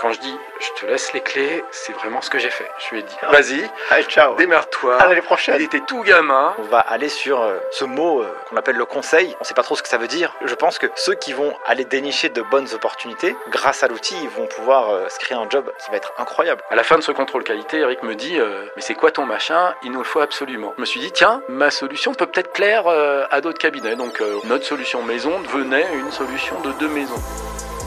Quand je dis je te laisse les clés, c'est vraiment ce que j'ai fait. Je lui ai dit vas-y, Allez, ciao. démerde-toi. À l'année prochaine. Il était tout gamin. On va aller sur euh, ce mot euh, qu'on appelle le conseil. On sait pas trop ce que ça veut dire. Je pense que ceux qui vont aller dénicher de bonnes opportunités, grâce à l'outil, ils vont pouvoir euh, se créer un job qui va être incroyable. À la fin de ce contrôle qualité, Eric me dit Mais c'est quoi ton machin? Il nous le faut absolument. Je me suis dit Tiens, ma solution peut peut-être plaire à d'autres cabinets. Donc notre solution maison devenait une solution de deux maisons.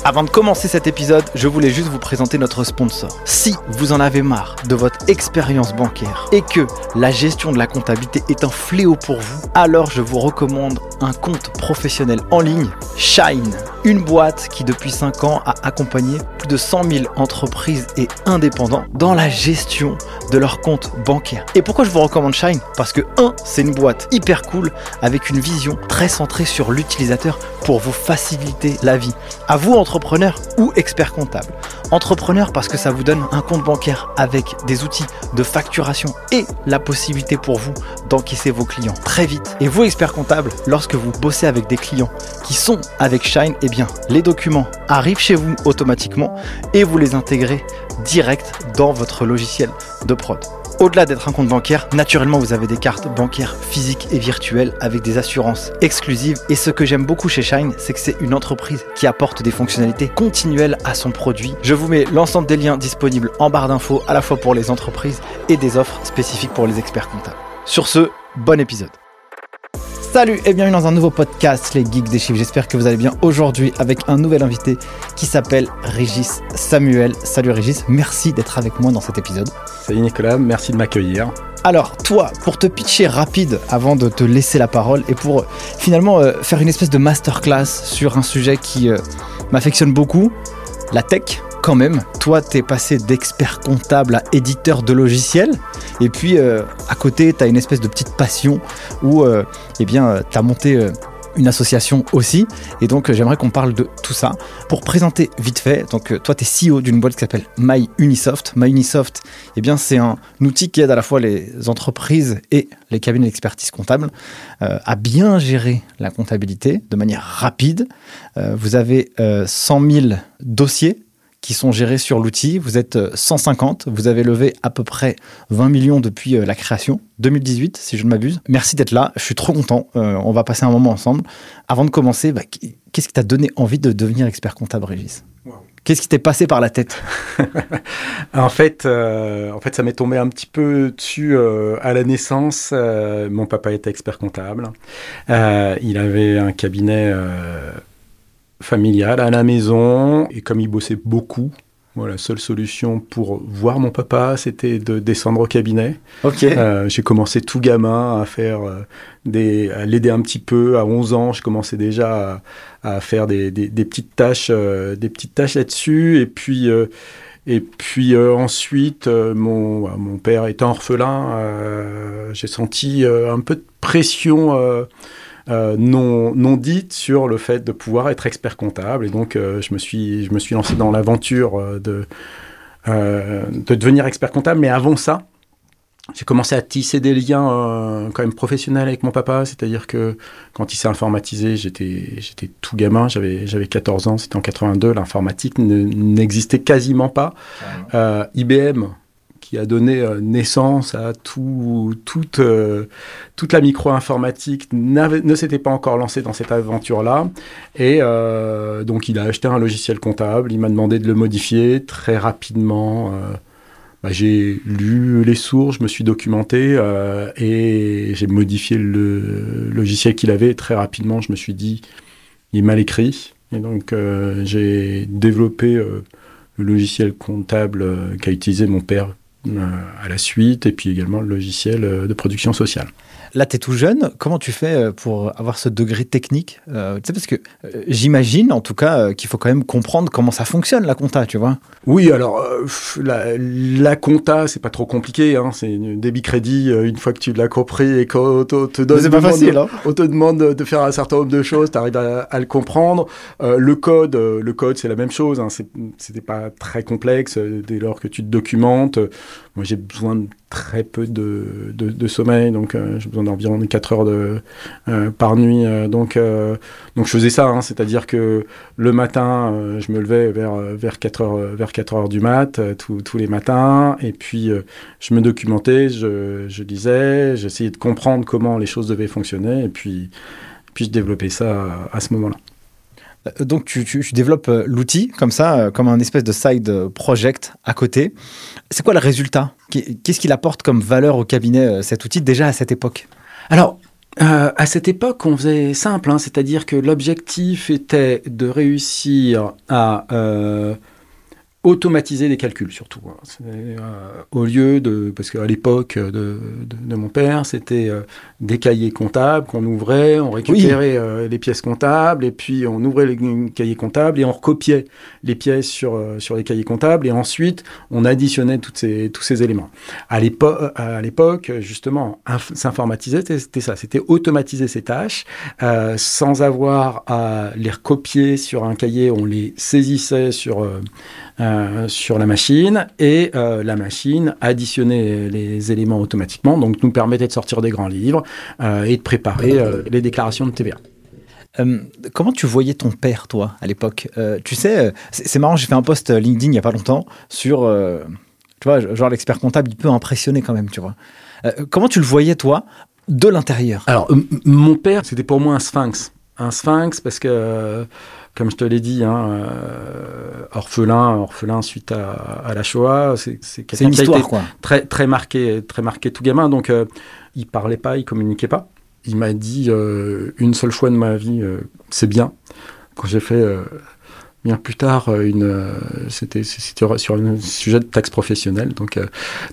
Avant de commencer cet épisode, je voulais juste vous présenter notre sponsor. Si vous en avez marre de votre expérience bancaire et que la gestion de la comptabilité est un fléau pour vous, alors je vous recommande un compte professionnel en ligne, Shine. Une boîte qui depuis 5 ans a accompagné plus de 100 000 entreprises et indépendants dans la gestion de leur compte bancaire. Et pourquoi je vous recommande Shine? Parce que 1, c'est une boîte hyper cool avec une vision très centrée sur l'utilisateur pour vous faciliter la vie. À vous, entrepreneur ou expert comptable. Entrepreneur parce que ça vous donne un compte bancaire avec des outils de facturation et la possibilité pour vous d'encaisser vos clients très vite. Et vous, expert comptable, lorsque vous bossez avec des clients qui sont avec Shine, eh les documents arrivent chez vous automatiquement et vous les intégrez direct dans votre logiciel de prod. Au-delà d'être un compte bancaire, naturellement vous avez des cartes bancaires physiques et virtuelles avec des assurances exclusives. Et ce que j'aime beaucoup chez Shine, c'est que c'est une entreprise qui apporte des fonctionnalités continuelles à son produit. Je vous mets l'ensemble des liens disponibles en barre d'infos, à la fois pour les entreprises et des offres spécifiques pour les experts comptables. Sur ce, bon épisode. Salut et bienvenue dans un nouveau podcast, les geeks des chiffres. J'espère que vous allez bien aujourd'hui avec un nouvel invité qui s'appelle Régis Samuel. Salut Régis, merci d'être avec moi dans cet épisode. Salut Nicolas, merci de m'accueillir. Alors, toi, pour te pitcher rapide avant de te laisser la parole et pour euh, finalement euh, faire une espèce de masterclass sur un sujet qui euh, m'affectionne beaucoup, la tech, quand même. Toi, t'es passé d'expert comptable à éditeur de logiciels. Et puis, euh, à côté, t'as une espèce de petite passion où, euh, eh bien, euh, t'as monté euh, une association aussi. Et donc, j'aimerais qu'on parle de tout ça. Pour présenter vite fait, donc, toi, t'es CEO d'une boîte qui s'appelle MyUnisoft. MyUnisoft, eh bien, c'est un outil qui aide à la fois les entreprises et les cabinets d'expertise comptable à bien gérer la comptabilité de manière rapide. Vous avez euh, 100 000 dossiers qui sont gérés sur l'outil. Vous êtes euh, 150. Vous avez levé à peu près 20 millions depuis euh, la création, 2018, si je ne m'abuse. Merci d'être là. Je suis trop content. Euh, on va passer un moment ensemble. Avant de commencer, bah, qu'est-ce qui t'a donné envie de devenir expert comptable, Régis? Wow. Qu'est-ce qui t'est passé par la tête? En fait, euh, en fait ça m'est tombé un petit peu dessus euh, à la naissance. Euh, mon papa était expert comptable. Euh, il avait un cabinet euh, familial à la maison et comme il bossait beaucoup, voilà, la seule solution pour voir mon papa, c'était de descendre au cabinet. Ok. Euh, j'ai commencé tout gamin à faire euh, des, à l'aider un petit peu. À 11 ans, je commençais déjà à, à faire des, des, des petites tâches, euh, des petites tâches là-dessus. Et puis, et puis ensuite, mon, mon père étant orphelin, j'ai senti un peu de pression. Euh, non, non dite sur le fait de pouvoir être expert comptable. Et donc euh, je, me suis, je me suis lancé dans l'aventure euh, de, euh, de devenir expert comptable. Mais avant ça j'ai commencé à tisser des liens euh, quand même professionnels avec mon papa, c'est-à-dire que quand il s'est informatisé, j'étais j'étais tout gamin, j'avais j'avais 14 ans, c'était en 82, l'informatique ne- n'existait quasiment pas. Euh, IBM qui a donné euh, naissance à tout, toute, euh, toute la micro-informatique ne s'était pas encore lancé dans cette aventure-là. Et euh, donc il a acheté un logiciel comptable, il m'a demandé de le modifier très rapidement. bah, j'ai lu les sources, je me suis documenté et j'ai modifié le logiciel qu'il avait. Et très rapidement, je me suis dit, il est mal écrit. Et donc, j'ai développé le logiciel comptable qu'a utilisé mon père à la suite, et puis également le logiciel euh, de production sociale. Là, tu es tout jeune. Comment tu fais euh, pour avoir ce degré technique Euh, Tu sais, parce que euh, j'imagine, en tout cas, euh, qu'il faut quand même comprendre comment ça fonctionne, la compta, tu vois. Oui, alors la, la compta, c'est pas trop compliqué. Hein, c'est une débit-crédit. euh, une fois que tu l'as compris et qu'on te, te donne C'est pas demande- facile, hein on te demande de faire un certain nombre de choses, tu arrives à, à le comprendre. Le code, le code, c'est la même chose. Hein, C'était pas très complexe dès lors que tu te documentes. Moi, j'ai besoin de très peu de, de, sommeil, donc euh, j'ai besoin d'environ 4 heures de, euh, par nuit. Euh, donc, donc je faisais ça, hein, c'est-à-dire que le matin, je me levais vers, vers, 4 heures, vers 4 heures du mat, tous les matins, et puis je me documentais, je, je lisais, j'essayais de comprendre comment les choses devaient fonctionner, et puis, puis je développais ça à, ce moment-là. Donc tu, tu, développes l'outil comme ça, comme un espèce de side project à côté. C'est quoi le résultat? Qu'est-ce qu'il apporte comme valeur au cabinet, euh, cet outil, déjà à cette époque? Alors, euh, à cette époque, on faisait simple, hein, c'est-à-dire que l'objectif était de réussir à euh, automatiser les calculs surtout. Hein. Euh, au lieu de, parce qu'à l'époque de, de, mon père, c'était euh, des cahiers comptables qu'on ouvrait, on récupérait euh, les pièces comptables et puis on ouvrait les cahiers comptables et on recopiait les pièces sur, sur les cahiers comptables et ensuite on additionnait toutes ces, tous ces éléments. À l'époque, justement, s'informatiser, c'était ça, c'était automatiser ces tâches sans avoir à les recopier sur un cahier, on les saisissait sur euh, sur la machine et euh, la machine additionnait les éléments automatiquement, donc nous permettait de sortir des grands livres euh, et de préparer les déclarations de TVA. comment tu voyais ton père, toi, à l'époque? Tu sais, c'est marrant, j'ai fait un post LinkedIn il n'y a pas longtemps sur, tu vois, genre l'expert comptable, il peut impressionner quand même, tu vois. comment tu le voyais, toi, de l'intérieur? Alors, mon père, c'était pour moi un sphinx. Un sphinx parce que comme je te l'ai dit, hein, euh, orphelin, orphelin suite à, la Shoah, c'est quelqu'un qui a été très très marqué, très marqué tout gamin. Donc, euh, il parlait pas, il communiquait pas. Il m'a dit euh, une seule fois de ma vie, c'est bien. Quand j'ai fait bien plus tard, euh, une, euh, c'était sur, sur un sujet de taxe professionnelle. Donc, euh,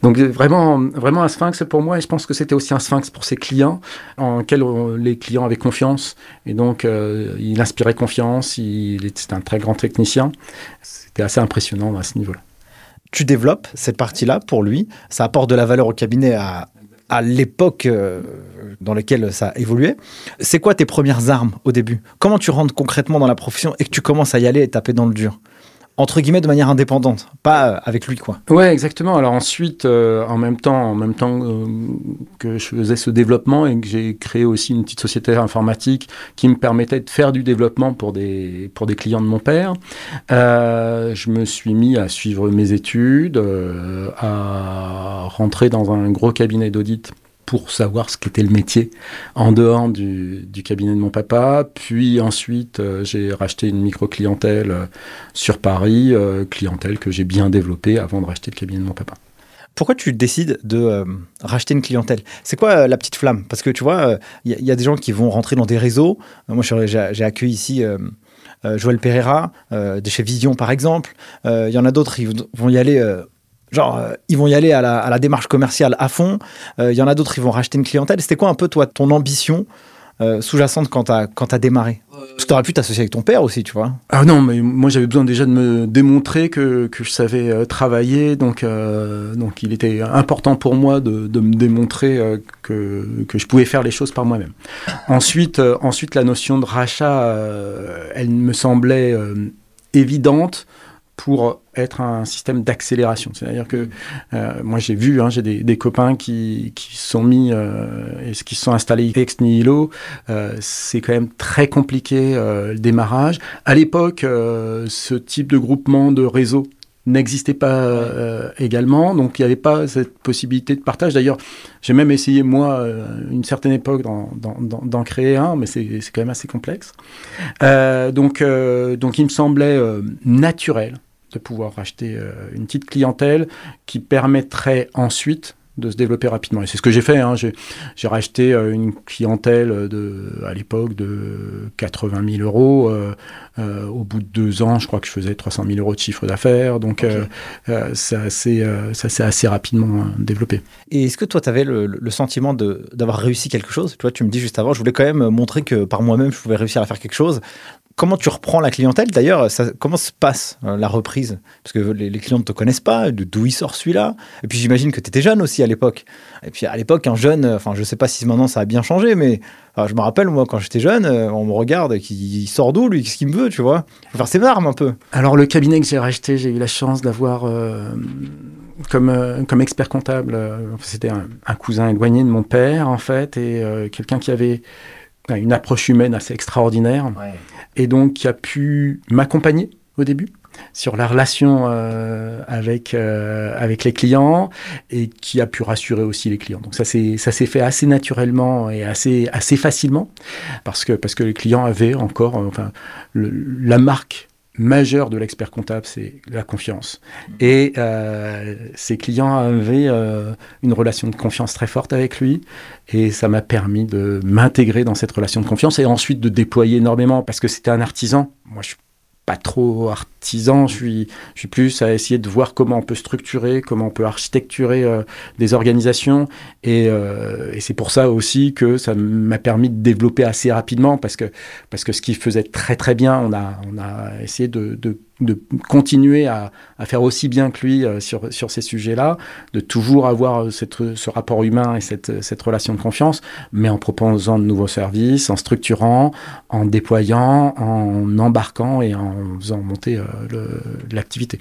donc vraiment, vraiment un sphinx pour moi, et je pense que c'était aussi un sphinx pour ses clients, en quels les clients avaient confiance. Et donc, il inspirait confiance, il était un très grand technicien. C'était assez impressionnant à ce niveau-là. Tu développes cette partie-là pour lui, ça apporte de la valeur au cabinet à, à l'époque euh, dans laquelle ça évoluait. C'est quoi tes premières armes au début? Comment tu rentres concrètement dans la profession et que tu commences à y aller et taper dans le dur? Entre guillemets de manière indépendante, pas euh, avec lui quoi. Ouais, exactement. Alors ensuite, euh, en même temps, en même temps que je faisais ce développement et que j'ai créé aussi une petite société informatique qui me permettait de faire du développement pour des pour des clients de mon père, je me suis mis à suivre mes études, à rentrer dans un gros cabinet d'audit pour savoir ce qu'était le métier en dehors du, cabinet de mon papa. Puis ensuite, euh, j'ai racheté une micro-clientèle euh, sur Paris, euh, clientèle que j'ai bien développée avant de racheter le cabinet de mon papa. Pourquoi tu décides de racheter une clientèle? C'est quoi la petite flamme? Parce que tu vois, il y, a des gens qui vont rentrer dans des réseaux. moi, j'ai accueilli ici Joël Pereira, de chez Vision par exemple. Il y en a d'autres, qui vont y aller Genre, euh, ils vont y aller à la, démarche commerciale à fond. Il euh, y en a d'autres, ils vont racheter une clientèle. C'était quoi un peu, toi, ton ambition euh, sous-jacente quand tu as, démarré? Parce que tu aurais pu t'associer avec ton père aussi, tu vois. Ah non, mais moi j'avais besoin déjà de me démontrer que, je savais travailler. Donc, donc il était important pour moi de, de me démontrer que, que, je pouvais faire les choses par moi-même. Ensuite, ensuite, la notion de rachat, elle me semblait évidente pour être un système d'accélération. C'est-à-dire que euh, moi j'ai vu, hein, j'ai des, copains qui, qui sont mis euh, et qui se sont installés ex nihilo. Euh, c'est quand même très compliqué le démarrage. À l'époque, ce type de groupement de réseau n'existait pas également, donc il n'y avait pas cette possibilité de partage. D'ailleurs, j'ai même essayé, moi, une certaine époque, d'en créer un, mais c'est quand même assez complexe. donc, donc il me semblait naturel de pouvoir racheter euh, une petite clientèle qui permettrait ensuite de se développer rapidement. Et c'est ce que j'ai fait. Hein. J'ai racheté euh, une clientèle de, à l'époque de 80 000 euros. Euh, au bout de deux ans, je crois que je faisais 300 000 euros de chiffre d'affaires. Donc, ça s'est assez rapidement développé. Et est-ce que toi, tu avais le, sentiment d'avoir réussi quelque chose? Tu vois, tu me dis juste avant, je voulais quand même montrer que par moi-même, je pouvais réussir à faire quelque chose comment tu reprends la clientèle? D'ailleurs, comment se passe euh, la reprise? Parce que les, clients ne te connaissent pas, d'où il sort celui-là? Et puis j'imagine que tu étais jeune aussi à l'époque. Et puis à l'époque, un jeune, enfin je ne sais pas si maintenant ça a bien changé, mais je me rappelle, moi, quand j'étais jeune, euh, on me regarde, qui sort d'où lui? Qu'est-ce qu'il me veut, tu vois? Faut faire ses un peu. Alors le cabinet que j'ai racheté, j'ai eu la chance d'avoir... Euh, comme, euh, comme expert comptable. euh, C'était un, un cousin éloigné de mon père, en fait, et euh, quelqu'un qui avait euh, une approche humaine assez extraordinaire, et donc qui a pu m'accompagner au début sur la relation euh, avec, euh, avec les clients et qui a pu rassurer aussi les clients. Donc ça s'est fait assez naturellement et assez, assez facilement parce que, parce que les clients avaient encore, enfin, le- la marque majeure de l'expert comptable, c'est la confiance. Et euh, ces clients avaient euh, une relation de confiance très forte avec lui. Et ça m'a permis de m'intégrer dans cette relation de confiance et ensuite de déployer énormément parce que c'était un artisan. Moi, je suis pas trop artisan, je suis, je suis plus à essayer de voir comment on peut structurer, comment on peut architecturer euh, des organisations. Et, euh, et c'est pour ça aussi que ça m'a permis de développer assez rapidement parce que, parce que ce qu'il faisait très très bien, on a, on a essayé de, de, de continuer à, faire aussi bien que lui euh, sur, ces sujets-là, de toujours avoir euh, cette, ce rapport humain et cette, relation de confiance, mais en proposant de nouveaux services, en structurant, en déployant, en embarquant et en faisant monter euh, l'activité.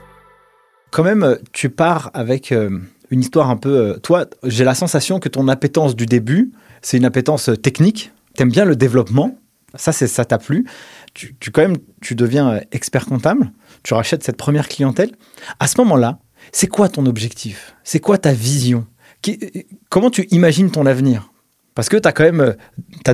Quand même, euh, tu pars avec euh, une histoire un peu. euh, toi, j'ai la sensation que ton appétence du début, c'est une appétence technique. T'aimes bien le développement. Ça, c'est ça t'a plu. Tu, quand même, tu deviens expert comptable. Tu rachètes cette première clientèle. À ce moment-là, c'est quoi ton objectif? C'est quoi ta vision? Comment tu imagines ton avenir? Parce que tu as quand même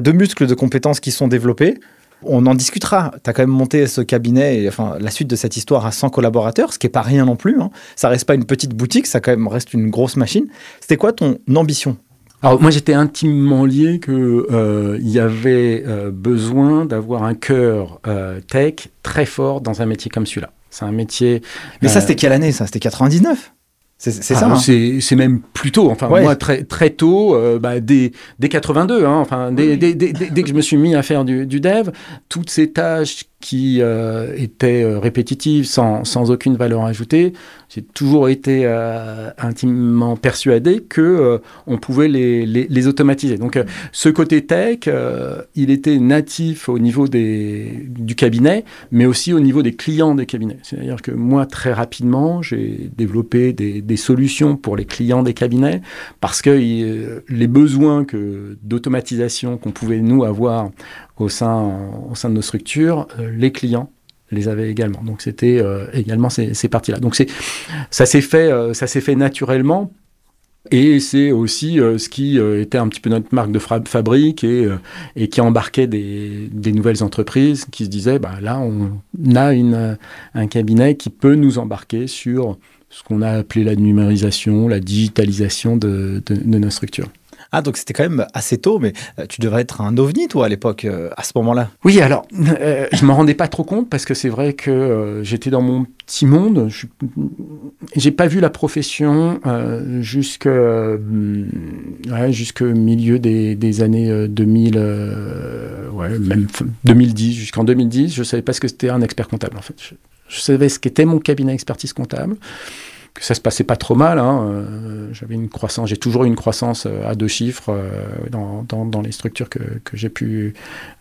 deux muscles de compétences qui sont développés. On en discutera. Tu as quand même monté ce cabinet, et, enfin la suite de cette histoire à 100 collaborateurs, ce qui est pas rien non plus. hein. Ça reste pas une petite boutique, ça quand même reste une grosse machine. C'était quoi ton ambition? Alors moi j'étais intimement lié que euh, y avait euh, besoin d'avoir un cœur euh, tech très fort dans un métier comme celui-là. C'est un métier. Mais ça, c'était quelle année Ça, c'était 99 C'est Ah, ça hein C'est c'est même plus tôt. Enfin, Ouais. moi, très, très tôt, euh, bah, dès, dès 82, hein, enfin, dès, dès- dès- dès- dès que je me suis mis à faire du, du dev, toutes ces tâches qui euh, étaient euh, sans, sans aucune valeur ajoutée, j'ai toujours été euh, intimement persuadé que euh, on pouvait les, les, les automatiser. Donc, ce côté tech, il était natif au niveau des, du cabinet, mais aussi au niveau des clients des cabinets. C'est-à-dire que moi, très rapidement, j'ai développé des, des solutions pour les clients des cabinets parce que les besoins que d'automatisation qu'on pouvait nous avoir au sein, au sein de nos structures, euh, les clients les avaient également. Donc c'était euh, également ces, ces parties-là. Donc c'est ça s'est fait, euh, ça s'est fait naturellement. Et c'est aussi ce qui était un petit peu notre marque de fabrique et, et qui embarquait des, des nouvelles entreprises qui se disaient, bah, là, on a une, un cabinet qui peut nous embarquer sur ce qu'on a appelé la numérisation, la digitalisation de, de nos structures. Ah, donc c'était quand même assez tôt, mais euh, tu devrais être un ovni, toi, à l'époque, euh, à ce moment-là. Oui, alors, euh, je m'en rendais pas trop compte parce que c'est vrai que euh, j'étais dans mon petit monde. Je J'ai pas vu la profession jusqu'au milieu des, des années euh, 2000, euh, ouais, même f- 2010, jusqu'en 2010. Je savais pas ce que c'était un expert comptable en fait. Je, je savais ce qu'était mon cabinet expertise comptable que ça se passait pas trop mal. hein, euh, J'avais une croissance, j'ai toujours eu une croissance euh, à deux chiffres euh, dans, dans, les structures que, que j'ai pu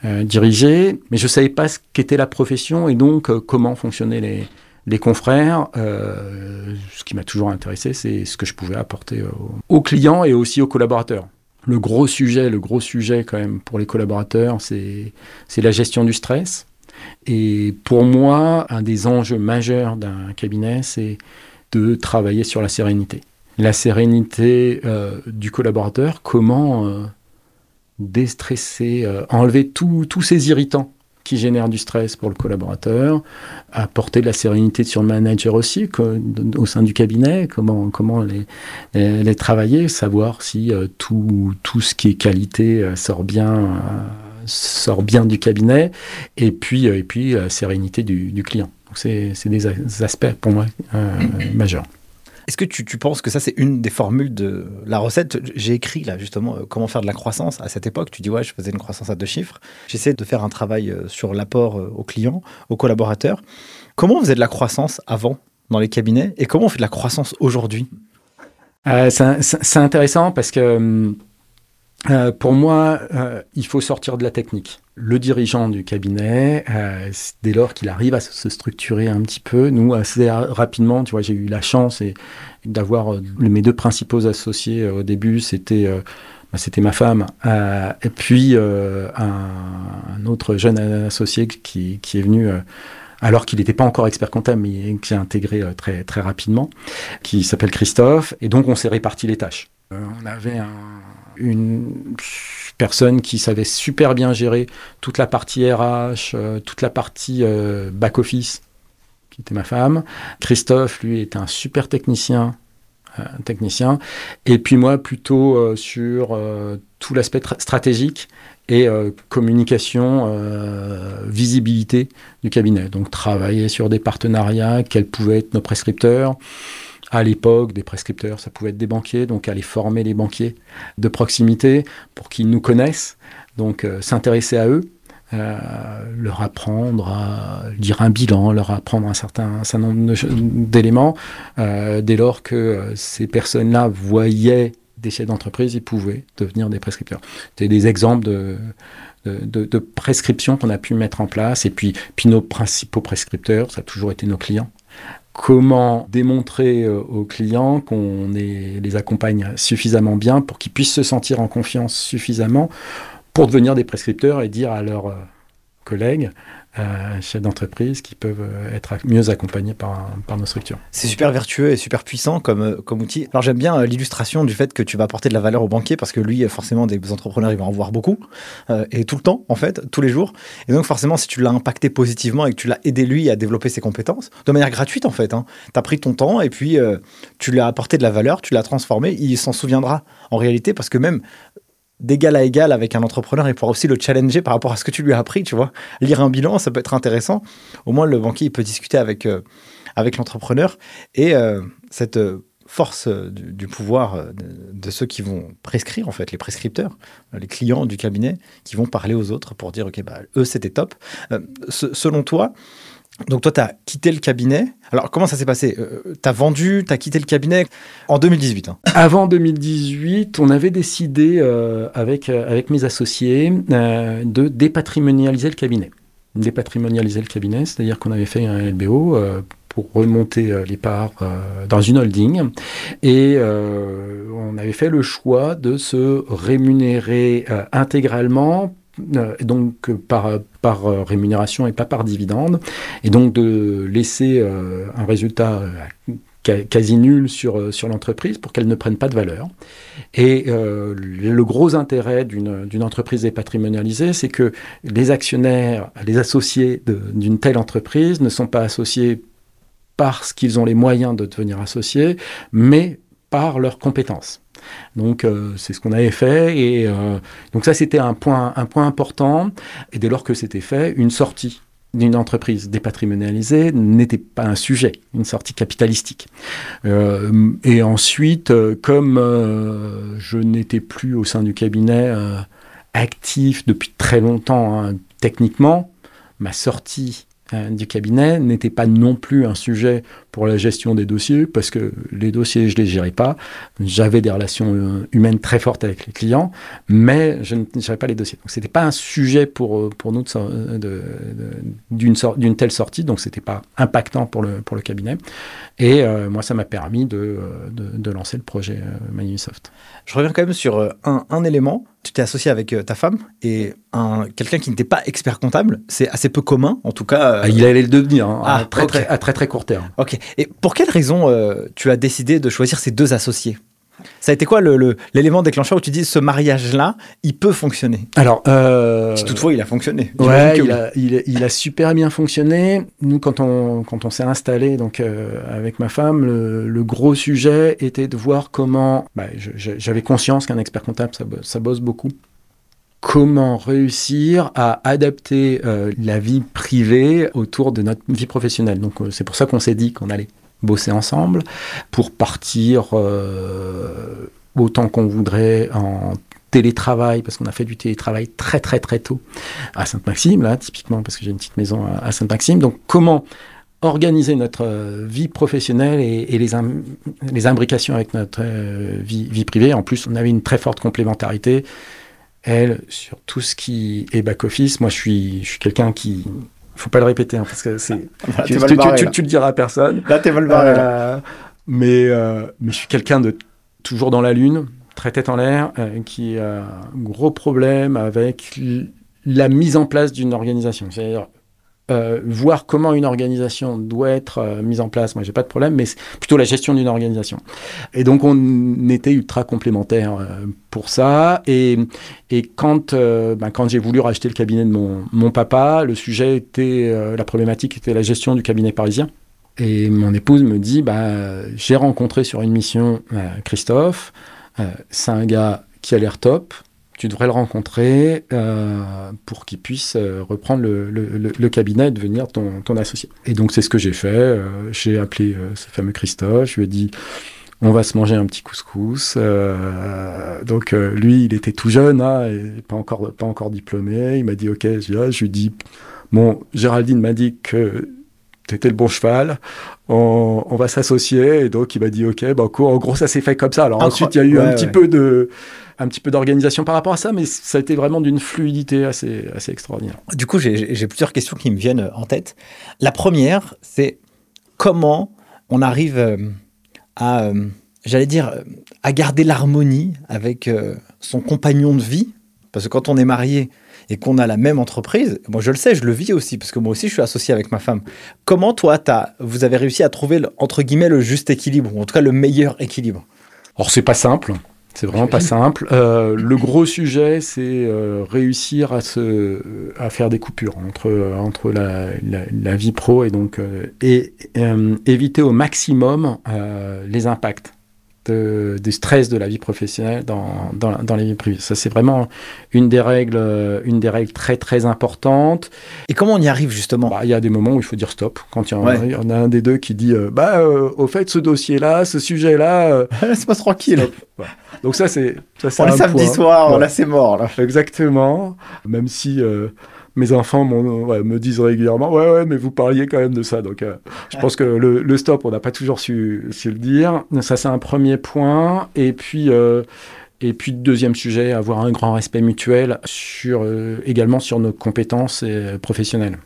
diriger, mais je savais pas ce qu'était la profession et donc comment fonctionnaient les, les confrères. Ce qui m'a toujours intéressé, c'est ce que je pouvais apporter aux, aux clients et aussi aux collaborateurs. Le gros sujet, le gros sujet quand même pour les collaborateurs, c'est la gestion du stress. Et pour moi, un des enjeux majeurs d'un cabinet, c'est de travailler sur la sérénité. La sérénité euh, du collaborateur, comment euh, déstresser, euh, enlever tous ces irritants qui génèrent du stress pour le collaborateur, apporter de la sérénité sur le manager aussi, au sein du cabinet, comment, comment les, les, travailler, savoir si tout, tout ce qui est qualité sort bien, sort bien du cabinet, et puis, et puis la sérénité du client. Donc c'est des aspects pour moi euh, majeurs. Est-ce que tu, tu penses que ça, c'est une des formules de la recette? J'ai écrit là justement euh, comment faire de la croissance à cette époque. Tu dis, ouais, je faisais une croissance à deux chiffres. J'essaie de faire un travail euh, sur l'apport aux clients, aux collaborateurs. Comment on faisait de la croissance avant dans les cabinets et comment on fait de la croissance aujourd'hui? Euh, c'est intéressant parce que hum, euh, pour moi, euh, il faut sortir de la technique. Le dirigeant du cabinet, euh, dès lors qu'il arrive à se- structurer un petit peu, nous assez ra- rapidement, tu vois, j'ai eu la chance d'avoir mes deux principaux associés au début, c'était bah, c'était ma femme et puis un, autre jeune associé qui, est venu. alors qu'il n'était pas encore expert comptable, mais qui a intégré très, très rapidement, qui s'appelle Christophe. Et donc, on s'est réparti les tâches. On avait un- une personne qui savait super bien gérer toute la partie RH, euh, toute la partie euh, back-office, qui était ma femme. Christophe, lui, était un super technicien. euh, technicien. Et puis moi, plutôt sur tout l'aspect tra- stratégique et communication, visibilité du cabinet. Donc travailler sur des partenariats, quels pouvaient être nos prescripteurs. À l'époque, des prescripteurs, ça pouvait être des banquiers, donc aller former les banquiers de proximité pour qu'ils nous connaissent, donc euh, s'intéresser à eux, euh, leur apprendre à lire un bilan, leur apprendre un certain, nombre d'éléments. Euh, dès lors que ces personnes-là voyaient des chefs d'entreprise, ils pouvaient devenir des prescripteurs. C'était des exemples de, de, de- prescriptions qu'on a pu mettre en place. Et puis nos principaux prescripteurs, ça a toujours été nos clients. Comment démontrer euh, aux clients qu'on les accompagne suffisamment bien pour qu'ils puissent se sentir en confiance suffisamment pour devenir des prescripteurs et dire à leurs euh, collègues, chefs d'entreprise, qui peuvent euh, être mieux accompagnés par, nos structures. C'est super vertueux et super puissant comme, euh, outil. Alors j'aime bien euh, l'illustration du fait que tu vas apporter de la valeur au banquier parce que lui, forcément, des entrepreneurs, il va en voir beaucoup et tout le temps, en fait, tous les jours. Et donc forcément, si tu l'as impacté positivement et que tu l'as aidé lui à développer ses compétences, de manière gratuite en fait, hein, tu as pris ton temps et puis tu lui as apporté de la valeur, tu l'as transformé, il s'en souviendra en réalité parce que même d'égal à égal avec un entrepreneur, il pourra aussi le challenger par rapport à ce que tu lui as appris, tu vois. Lire un bilan, ça peut être intéressant. Au moins, le banquier, peut discuter avec, euh, avec l'entrepreneur. Et euh, cette euh, force du, pouvoir de, ceux qui vont prescrire, en fait, les prescripteurs, les clients du cabinet, qui vont parler aux autres pour dire, OK, bah, eux, c'était top. Se- selon toi, donc toi, tu as quitté le cabinet. Alors, comment ça s'est passé? Tu as vendu, tu as quitté le cabinet? En 2018. hein. Avant 2018, on avait décidé euh, avec, euh, avec mes associés euh, de dépatrimonialiser le cabinet. Dépatrimonialiser le cabinet, c'est-à-dire qu'on avait fait un LBO euh, pour remonter euh, les parts euh, dans une holding et euh, on avait fait le choix de se rémunérer euh, intégralement euh, donc euh, par, par euh, rémunération et pas par dividende, et donc de laisser euh, un résultat euh, quasi nul sur, euh, sur l'entreprise pour qu'elle ne prenne pas de valeur. Et euh, le gros intérêt d'une entreprise dépatrimonialisée, c'est que les actionnaires, les associés d'une telle entreprise ne sont pas associés parce qu'ils ont les moyens de devenir associés, mais par leurs compétences. Donc euh, c'est ce qu'on avait fait et euh, donc ça c'était un point, un point important et dès lors que c'était fait, une sortie d'une entreprise dépatrimonialisée n'était pas un sujet, une sortie capitalistique. Euh, et ensuite, comme je n'étais plus au sein du cabinet actif depuis très longtemps hein, techniquement, ma sortie euh, du cabinet n'était pas non plus un sujet pour la gestion des dossiers, parce que les dossiers, je les gérais pas. J'avais des relations euh, humaines très fortes avec les clients, mais je ne gérais pas les dossiers. Donc, ce n'était pas un sujet pour, euh, pour nous d'une d'une telle sortie, donc ce n'était pas impactant pour le, pour le cabinet. Et euh, moi, ça m'a permis de, de, de lancer le projet Microsoft. Je reviens quand même sur un, un élément. Tu t'es associé avec euh, ta femme et un, quelqu'un qui n'était pas expert comptable. C'est assez peu commun, en tout cas. euh, Ah, il allait le devenir hein, Ah, à, très, ok. très, à très très court terme. Ok. Et pour quelle raison euh, tu as décidé de choisir ces deux associés? Ça a été quoi l'élément déclencheur où tu dis ce mariage-là, il peut fonctionner? Alors, euh, Si toutefois il a fonctionné. Ouais, il oui. a, il, il a super bien fonctionné. Nous, quand on, quand on s'est installé donc, euh, avec ma femme, le, le gros sujet était de voir comment. bah, J'avais conscience qu'un expert comptable, ça, ça bosse beaucoup. Comment réussir à adapter euh, la vie privée autour de notre vie professionnelle. Donc, euh, c'est pour ça qu'on s'est dit qu'on allait bosser ensemble, pour partir euh, autant qu'on voudrait en télétravail, parce qu'on a fait du télétravail très très très tôt à Sainte-Maxime, là, typiquement, parce que j'ai une petite maison à, Sainte-Maxime. Donc comment organiser notre euh, vie professionnelle et, les, les, imbrications avec notre euh, vie, vie, privée? En plus, on avait une très forte complémentarité. Elle, sur tout ce qui est back-office, moi je suis, je suis quelqu'un qui, faut pas le répéter, hein, parce que c'est. tu, tu, le diras à personne. Là, t'es mal barré. Euh, mais, euh, mais je suis quelqu'un de toujours dans la lune, très tête en l'air, euh, qui a un gros problème avec la mise en place d'une organisation. C'est-à-dire euh, voir comment une organisation doit être euh, mise en place, moi j'ai pas de problème, mais c'est plutôt la gestion d'une organisation. Et donc on était ultra complémentaires euh, pour ça. Et, et quand, ben, quand j'ai voulu racheter le cabinet de mon, mon papa, le sujet était, la problématique était la gestion du cabinet parisien. Et mon épouse me dit, bah, j'ai rencontré sur une mission Christophe, c'est un gars qui a l'air top, tu devrais le rencontrer euh, pour qu'il puisse euh, reprendre le, le, cabinet et devenir ton, ton associé. Et donc c'est ce que j'ai fait. Euh, j'ai appelé ce fameux Christophe, je lui ai dit on va se manger un petit couscous. donc lui, il était tout jeune, hein, et pas encore pas encore diplômé. Il m'a dit ok, je, je lui dit bon, Géraldine m'a dit que tu étais le bon cheval, on, on va s'associer. Et donc il m'a dit ok, bah, en gros ça s'est fait comme ça. Alors ensuite il y a eu un petit peu de un petit peu d'organisation par rapport à ça, mais ça a été vraiment d'une fluidité assez, assez extraordinaire. Du coup, j'ai plusieurs questions qui me viennent en tête. La première, c'est comment on arrive euh, à, euh, j'allais dire, à garder l'harmonie avec euh, son compagnon de vie, parce que quand on est marié et qu'on a la même entreprise, moi je le sais, je le vis aussi, parce que moi aussi je suis associé avec ma femme. Comment toi, as, vous avez réussi à trouver, entre guillemets, le juste équilibre, ou en tout cas le meilleur équilibre? Or, c'est pas simple. C'est vraiment pas simple. Euh, le gros sujet, c'est euh, réussir à, se, à faire des coupures entre, entre la, vie pro et donc et, euh, éviter au maximum les impacts de, du stress de la vie professionnelle dans, dans, dans la vie privée. Ça, c'est vraiment une des règles, une des règles très très importantes. Et comment on y arrive justement? Bah, Il y a des moments où il faut dire stop. Quand il y, en a un des deux qui dit, bah, au fait, ce dossier-là, ce sujet-là, c'est pas tranquille. Donc ça, c'est ça. C'est samedi soir, là, c'est mort. Là. Exactement. Même si euh, mes enfants me disent régulièrement, ouais, ouais, mais vous parliez quand même de ça. Donc, euh, je pense que le, stop, on n'a pas toujours su, su, le dire. Ça, c'est un premier point. Et puis. Euh, et puis, deuxième sujet, avoir un grand respect mutuel sur, également sur nos compétences professionnelles.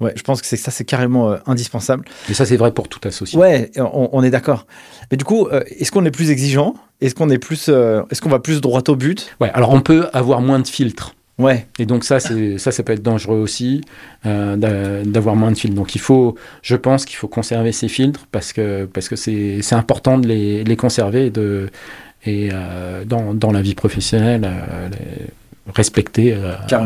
Ouais, je pense que c'est ça, c'est carrément euh, indispensable. Et ça, c'est vrai pour tout associé. Ouais, on, est d'accord. Mais du coup, euh, est-ce qu'on est plus exigeant? Est-ce qu'on est plus, euh, est-ce qu'on va plus droit au but? Ouais. Alors, on peut avoir moins de filtres. Ouais. Et donc ça, ça, ça peut être dangereux aussi d'avoir moins de filtres. Donc il faut, je pense qu'il faut conserver ces filtres parce que parce que c'est important de les, les conserver et de et dans, dans la vie professionnelle respecter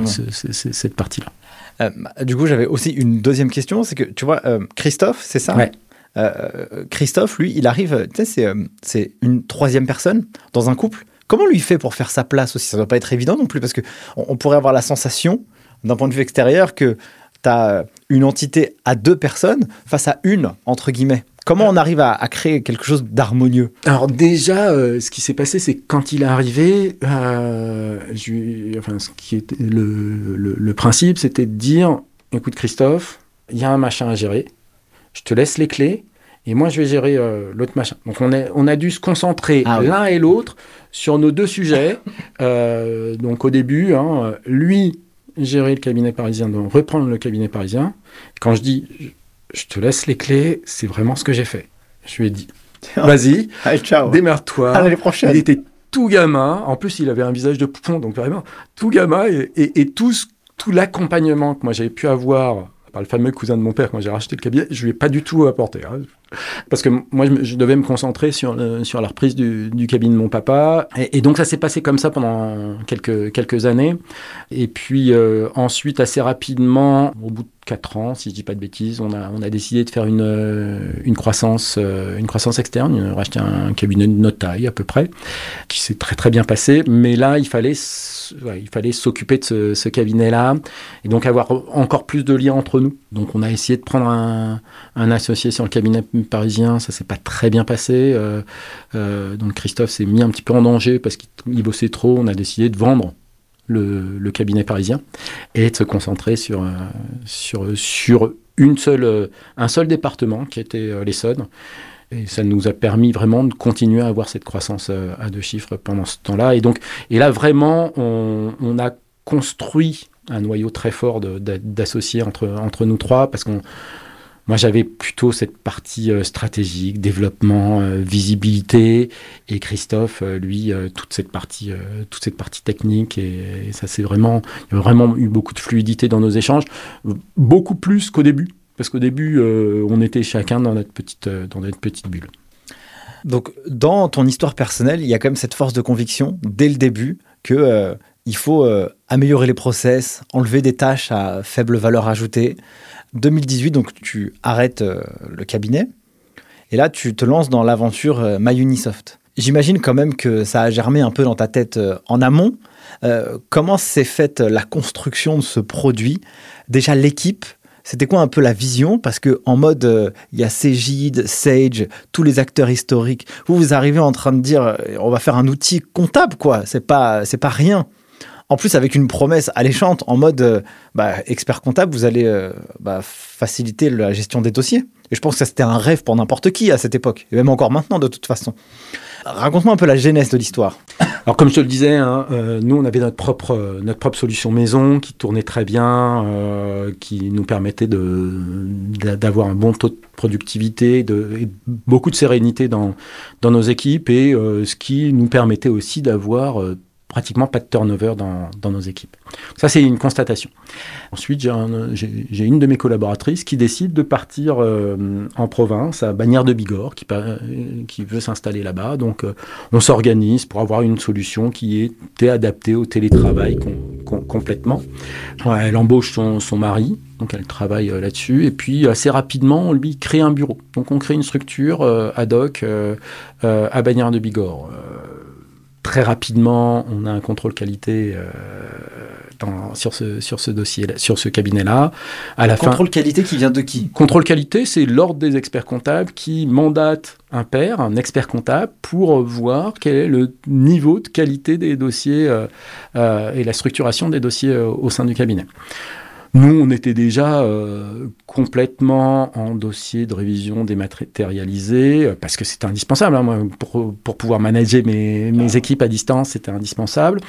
cette partie-là. Euh, du coup, j'avais aussi une deuxième question, c'est que tu vois, euh, Christophe, c'est ça? Ouais. Euh, Christophe, lui, il arrive, tu sais, c'est une troisième personne dans un couple. Comment lui fait pour faire sa place aussi? Ça ne doit pas être évident non plus, parce qu'on on pourrait avoir la sensation, d'un point de vue extérieur, que tu as une entité à deux personnes face à une, entre guillemets. Comment on arrive à, créer quelque chose d'harmonieux? Alors déjà, euh, ce qui s'est passé, c'est quand il est arrivé, euh, enfin, ce qui était le, le, principe, c'était de dire, écoute Christophe, il y a un machin à gérer, je te laisse les clés, et moi je vais gérer euh, l'autre machin. Donc on, est, on a dû se concentrer ah l'un et l'autre sur nos deux sujets. donc au début, hein, lui gérer le cabinet parisien, donc reprendre le cabinet parisien. Quand je dis je te laisse les clés, c'est vraiment ce que j'ai fait. Je lui ai dit, vas-y, démerde-toi. À l'année prochaine. Il était tout gamin. En plus, il avait un visage de poupon, donc vraiment tout gamin et, tout, tout l'accompagnement que moi j'avais pu avoir par le fameux cousin de mon père quand j'ai racheté le cabinet, je lui ai pas du tout apporté. Hein. Parce que moi, je, devais me concentrer sur, sur la reprise du, cabinet de mon papa. Et, donc, ça s'est passé comme ça pendant quelques, quelques années. Et puis, euh, ensuite, assez rapidement, au bout de 4 ans, si je dis pas de bêtises, on a, on a décidé de faire une, euh, une, croissance, euh, une croissance externe. Racheté un cabinet de notre taille, à peu près, qui s'est très, très bien passé. Mais là, il fallait il fallait s'occuper de ce, ce cabinet-là et donc avoir encore plus de liens entre nous. Donc on a essayé de prendre un, un associé sur le cabinet parisien, ça s'est pas très bien passé. donc Christophe s'est mis un petit peu en danger parce qu'il bossait trop. On a décidé de vendre le, cabinet parisien et de se concentrer sur, sur, sur une un seul département qui était l'Essonne. Et ça nous a permis vraiment de continuer à avoir cette croissance à deux chiffres pendant ce temps-là. Et donc, et là vraiment, on, on a construit un noyau très fort d'associés entre, entre nous trois, parce qu'on moi, j'avais plutôt cette partie euh, stratégique, développement, euh, visibilité, et Christophe, euh, lui, toute cette partie, toute cette partie technique. Et, ça, c'est vraiment, il y a vraiment eu beaucoup de fluidité dans nos échanges, beaucoup plus qu'au début, parce qu'au début, on était chacun dans notre petite, dans notre petite bulle. Donc, dans ton histoire personnelle, il y a quand même cette force de conviction dès le début que il faut améliorer les process, enlever des tâches à faible valeur ajoutée. 2018, donc tu arrêtes euh, le cabinet et là tu te lances dans l'aventure euh, MyUnisoft. J'imagine quand même que ça a germé un peu dans ta tête en amont. comment s'est faite la construction de ce produit? Déjà l'équipe, c'était quoi un peu la vision? Parce que en mode, il y a Cégide, Sage, tous les acteurs historiques. Vous, vous arrivez en train de dire, on va faire un outil comptable, quoi. C'est pas, c'est pas rien. En plus, avec une promesse alléchante en mode euh, bah, expert comptable, vous allez euh, bah, faciliter la gestion des dossiers. Et je pense que c'était un rêve pour n'importe qui à cette époque, et même encore maintenant de toute façon. Raconte-moi un peu la genèse de l'histoire. Alors comme je te le disais, hein, euh, nous on avait notre propre, notre propre solution maison qui tournait très bien, qui nous permettait d'avoir un bon taux de productivité, et beaucoup de sérénité dans nos équipes et ce qui nous permettait aussi d'avoir pratiquement pas de turnover dans, dans nos équipes. Ça, c'est une constatation. Ensuite, j'ai une de mes collaboratrices qui décide de partir euh, en province, à Bagnères de Bigorre, qui, qui veut s'installer là-bas. Donc, euh, on s'organise pour avoir une solution qui était adaptée au télétravail complètement. elle embauche son, son mari, donc elle travaille euh, là-dessus. Et puis assez rapidement, on lui crée un bureau. Donc on crée une structure ad hoc à Bagnères de Bigorre très rapidement, on a un contrôle qualité euh, sur ce, sur ce dossier, sur ce cabinet-là. À la contrôle qualité qui vient de qui? Contrôle qualité, c'est l'ordre des experts comptables qui mandate un père, un expert comptable, pour voir quel est le niveau de qualité des dossiers euh, euh, et la structuration des dossiers au sein du cabinet. Nous, on était déjà euh, complètement en dossier de révision dématérialisé, euh, parce que c'était indispensable. Hein, pour, pour, pouvoir manager mes, mes équipes à distance, c'était indispensable.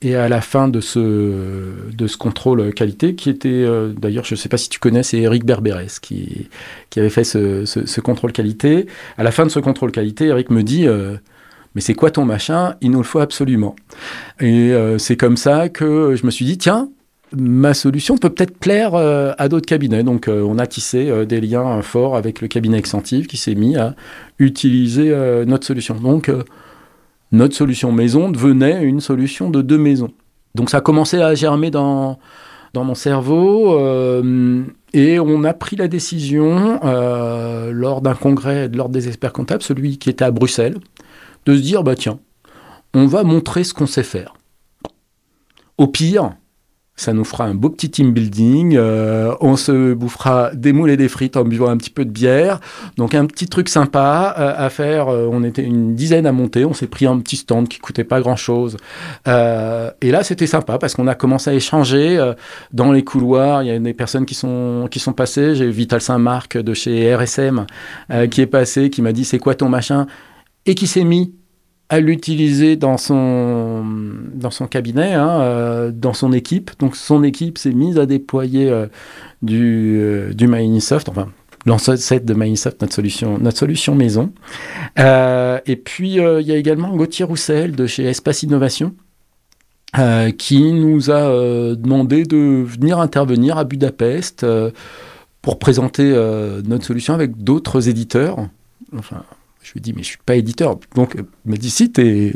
Et à la fin de ce, de ce contrôle qualité, qui était, euh, d'ailleurs, je ne sais pas si tu connais, c'est Eric Berberes qui, qui avait fait ce, ce, contrôle qualité. À la fin de ce contrôle qualité, Eric me dit mais c'est quoi ton machin? Il nous le faut absolument. Et c'est comme ça que je me suis dit, tiens, ma solution peut peut-être plaire euh, à d'autres cabinets. Donc, euh, on a tissé euh, des liens forts avec le cabinet Excentive qui s'est mis à utiliser notre solution. Donc, notre solution maison devenait une solution de deux maisons. Donc, ça a commencé à germer dans, dans mon cerveau et on a pris la décision lors d'un congrès de l'Ordre des experts comptables, celui qui était à Bruxelles, de se dire, bah tiens, on va montrer ce qu'on sait faire. Au pire, ça nous fera un beau petit team building. Euh, on se bouffera des moules et des frites en buvant un petit peu de bière. Donc un petit truc sympa euh, à faire. Euh, on était une dizaine à monter. On s'est pris un petit stand qui coûtait pas grand chose. et là, c'était sympa parce qu'on a commencé à échanger dans les couloirs. Il y a des personnes qui sont qui sont passées. J'ai Vital Saint-Marc de chez RSM qui est passé, qui m'a dit c'est quoi ton machin? Et qui s'est mis à l'utiliser dans son, dans son cabinet, hein, euh, dans son équipe. Donc son équipe s'est mise à déployer euh, du, euh, du Microsoft, enfin l'ancêtre de Microsoft, notre solution, notre solution maison. et puis il y a également Gauthier Roussel de chez Espace Innovation. qui nous a demandé de venir intervenir à Budapest pour présenter notre solution avec d'autres éditeurs. Enfin, je lui dis, mais je suis pas éditeur. Donc, il m'a dit, si, tu es,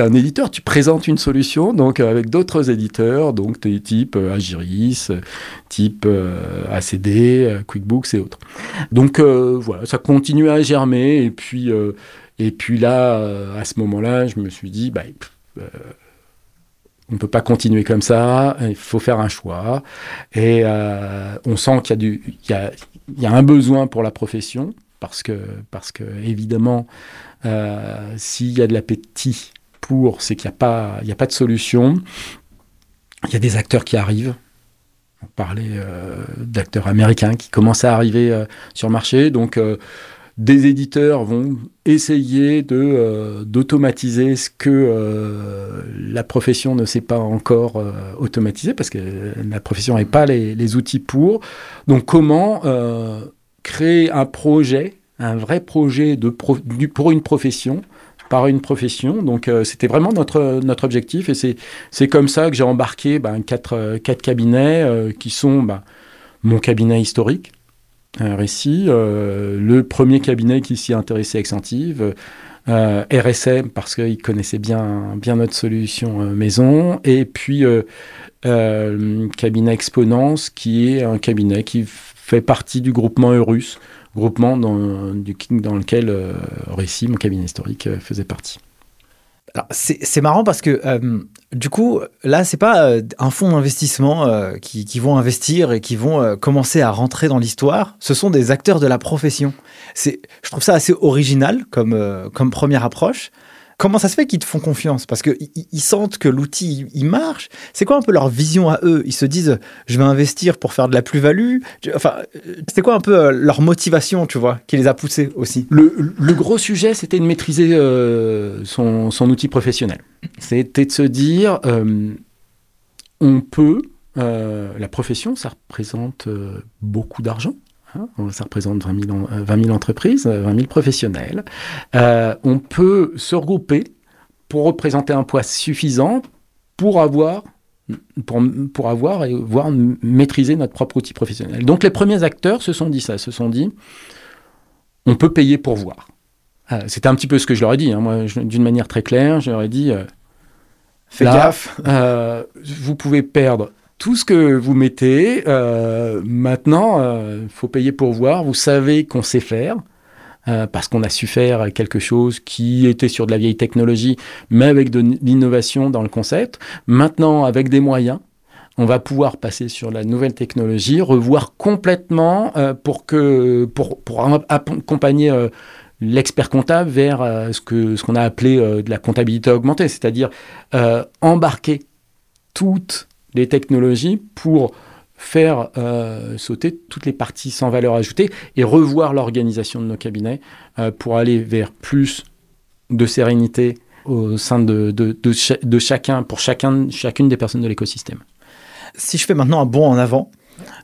un éditeur, tu présentes une solution donc avec d'autres éditeurs, donc es type euh, Agiris, type euh, ACD, QuickBooks et autres. Donc, euh, voilà, ça continue à germer. Et puis, et puis là, à ce moment-là, je me suis dit, bah, on ne peut pas continuer comme ça, il faut faire un choix. Et on sent qu'il y, y, a, y a un besoin pour la profession parce que, parce que évidemment, s'il y a de l'appétit pour, c'est qu'il n'y a, pas, a pas de solution. Il y a des acteurs qui arrivent. On parlait d'acteurs américains qui commencent à arriver sur le marché. Donc, des éditeurs vont essayer de euh, d'automatiser ce que euh, la profession ne sait pas encore euh, automatiser parce que la profession n'a pas les, outils pour. Donc comment créer un projet, un vrai projet de pour une profession par une profession. Donc c'était vraiment notre, notre objectif et c'est comme ça que j'ai embarqué ben, quatre, quatre cabinets qui sont ben, mon cabinet historique, récit. Euh, le premier cabinet qui s'y intéressait Excentive, euh, RSM parce qu'il connaissait bien, bien notre solution euh, maison, et puis cabinet Exponence qui est un cabinet qui fait partie du groupement Eurus, groupement dans, dans lequel Récit, mon cabinet historique, faisait partie. C'est marrant parce que du coup, là, c'est pas euh, un fonds d'investissement euh, qui, vont investir et qui vont euh, commencer à rentrer dans l'histoire. Ce sont des acteurs de la profession. Je trouve ça assez original comme, comme première approche. Comment ça se fait qu'ils te font confiance? Parce qu'ils ils sentent que l'outil, il marche. C'est quoi un peu leur vision à eux? Ils se disent, je vais investir pour faire de la plus-value. Enfin, c'était quoi un peu euh, leur motivation, tu vois, qui les a poussés aussi? Le, gros sujet, c'était de maîtriser euh, son, outil professionnel. C'était de se dire, euh, on peut, la profession, ça représente beaucoup d'argent. Hein, ça représente 20 000, entreprises, 20 000 professionnels. Euh, on peut se regrouper pour représenter un poids suffisant pour avoir pour, pour avoir et voir maîtriser notre propre outil professionnel. Donc les premiers acteurs se sont dit ça, se sont dit on peut payer pour voir. Euh, c'était un petit peu ce que je leur ai dit, hein. moi d'une manière très claire, je leur ai dit euh, fais gaffe, vous pouvez perdre tout ce que vous mettez, euh, maintenant, il euh, faut payer pour voir. Vous savez qu'on sait faire. Euh, parce qu'on a su faire quelque chose qui était sur de la vieille technologie, mais avec de l'innovation dans le concept. Maintenant, avec des moyens, on va pouvoir passer sur la nouvelle technologie, revoir complètement pour que pour, pour accompagner l'expert comptable vers ce que ce qu'on a appelé de la comptabilité augmentée, c'est-à-dire embarquer toutes les technologies pour faire euh, sauter toutes les parties sans valeur ajoutée et revoir l'organisation de nos cabinets euh, pour aller vers plus de sérénité au sein de, de, chacun, pour chacun, chacune des personnes de l'écosystème. Si je fais maintenant un bond en avant,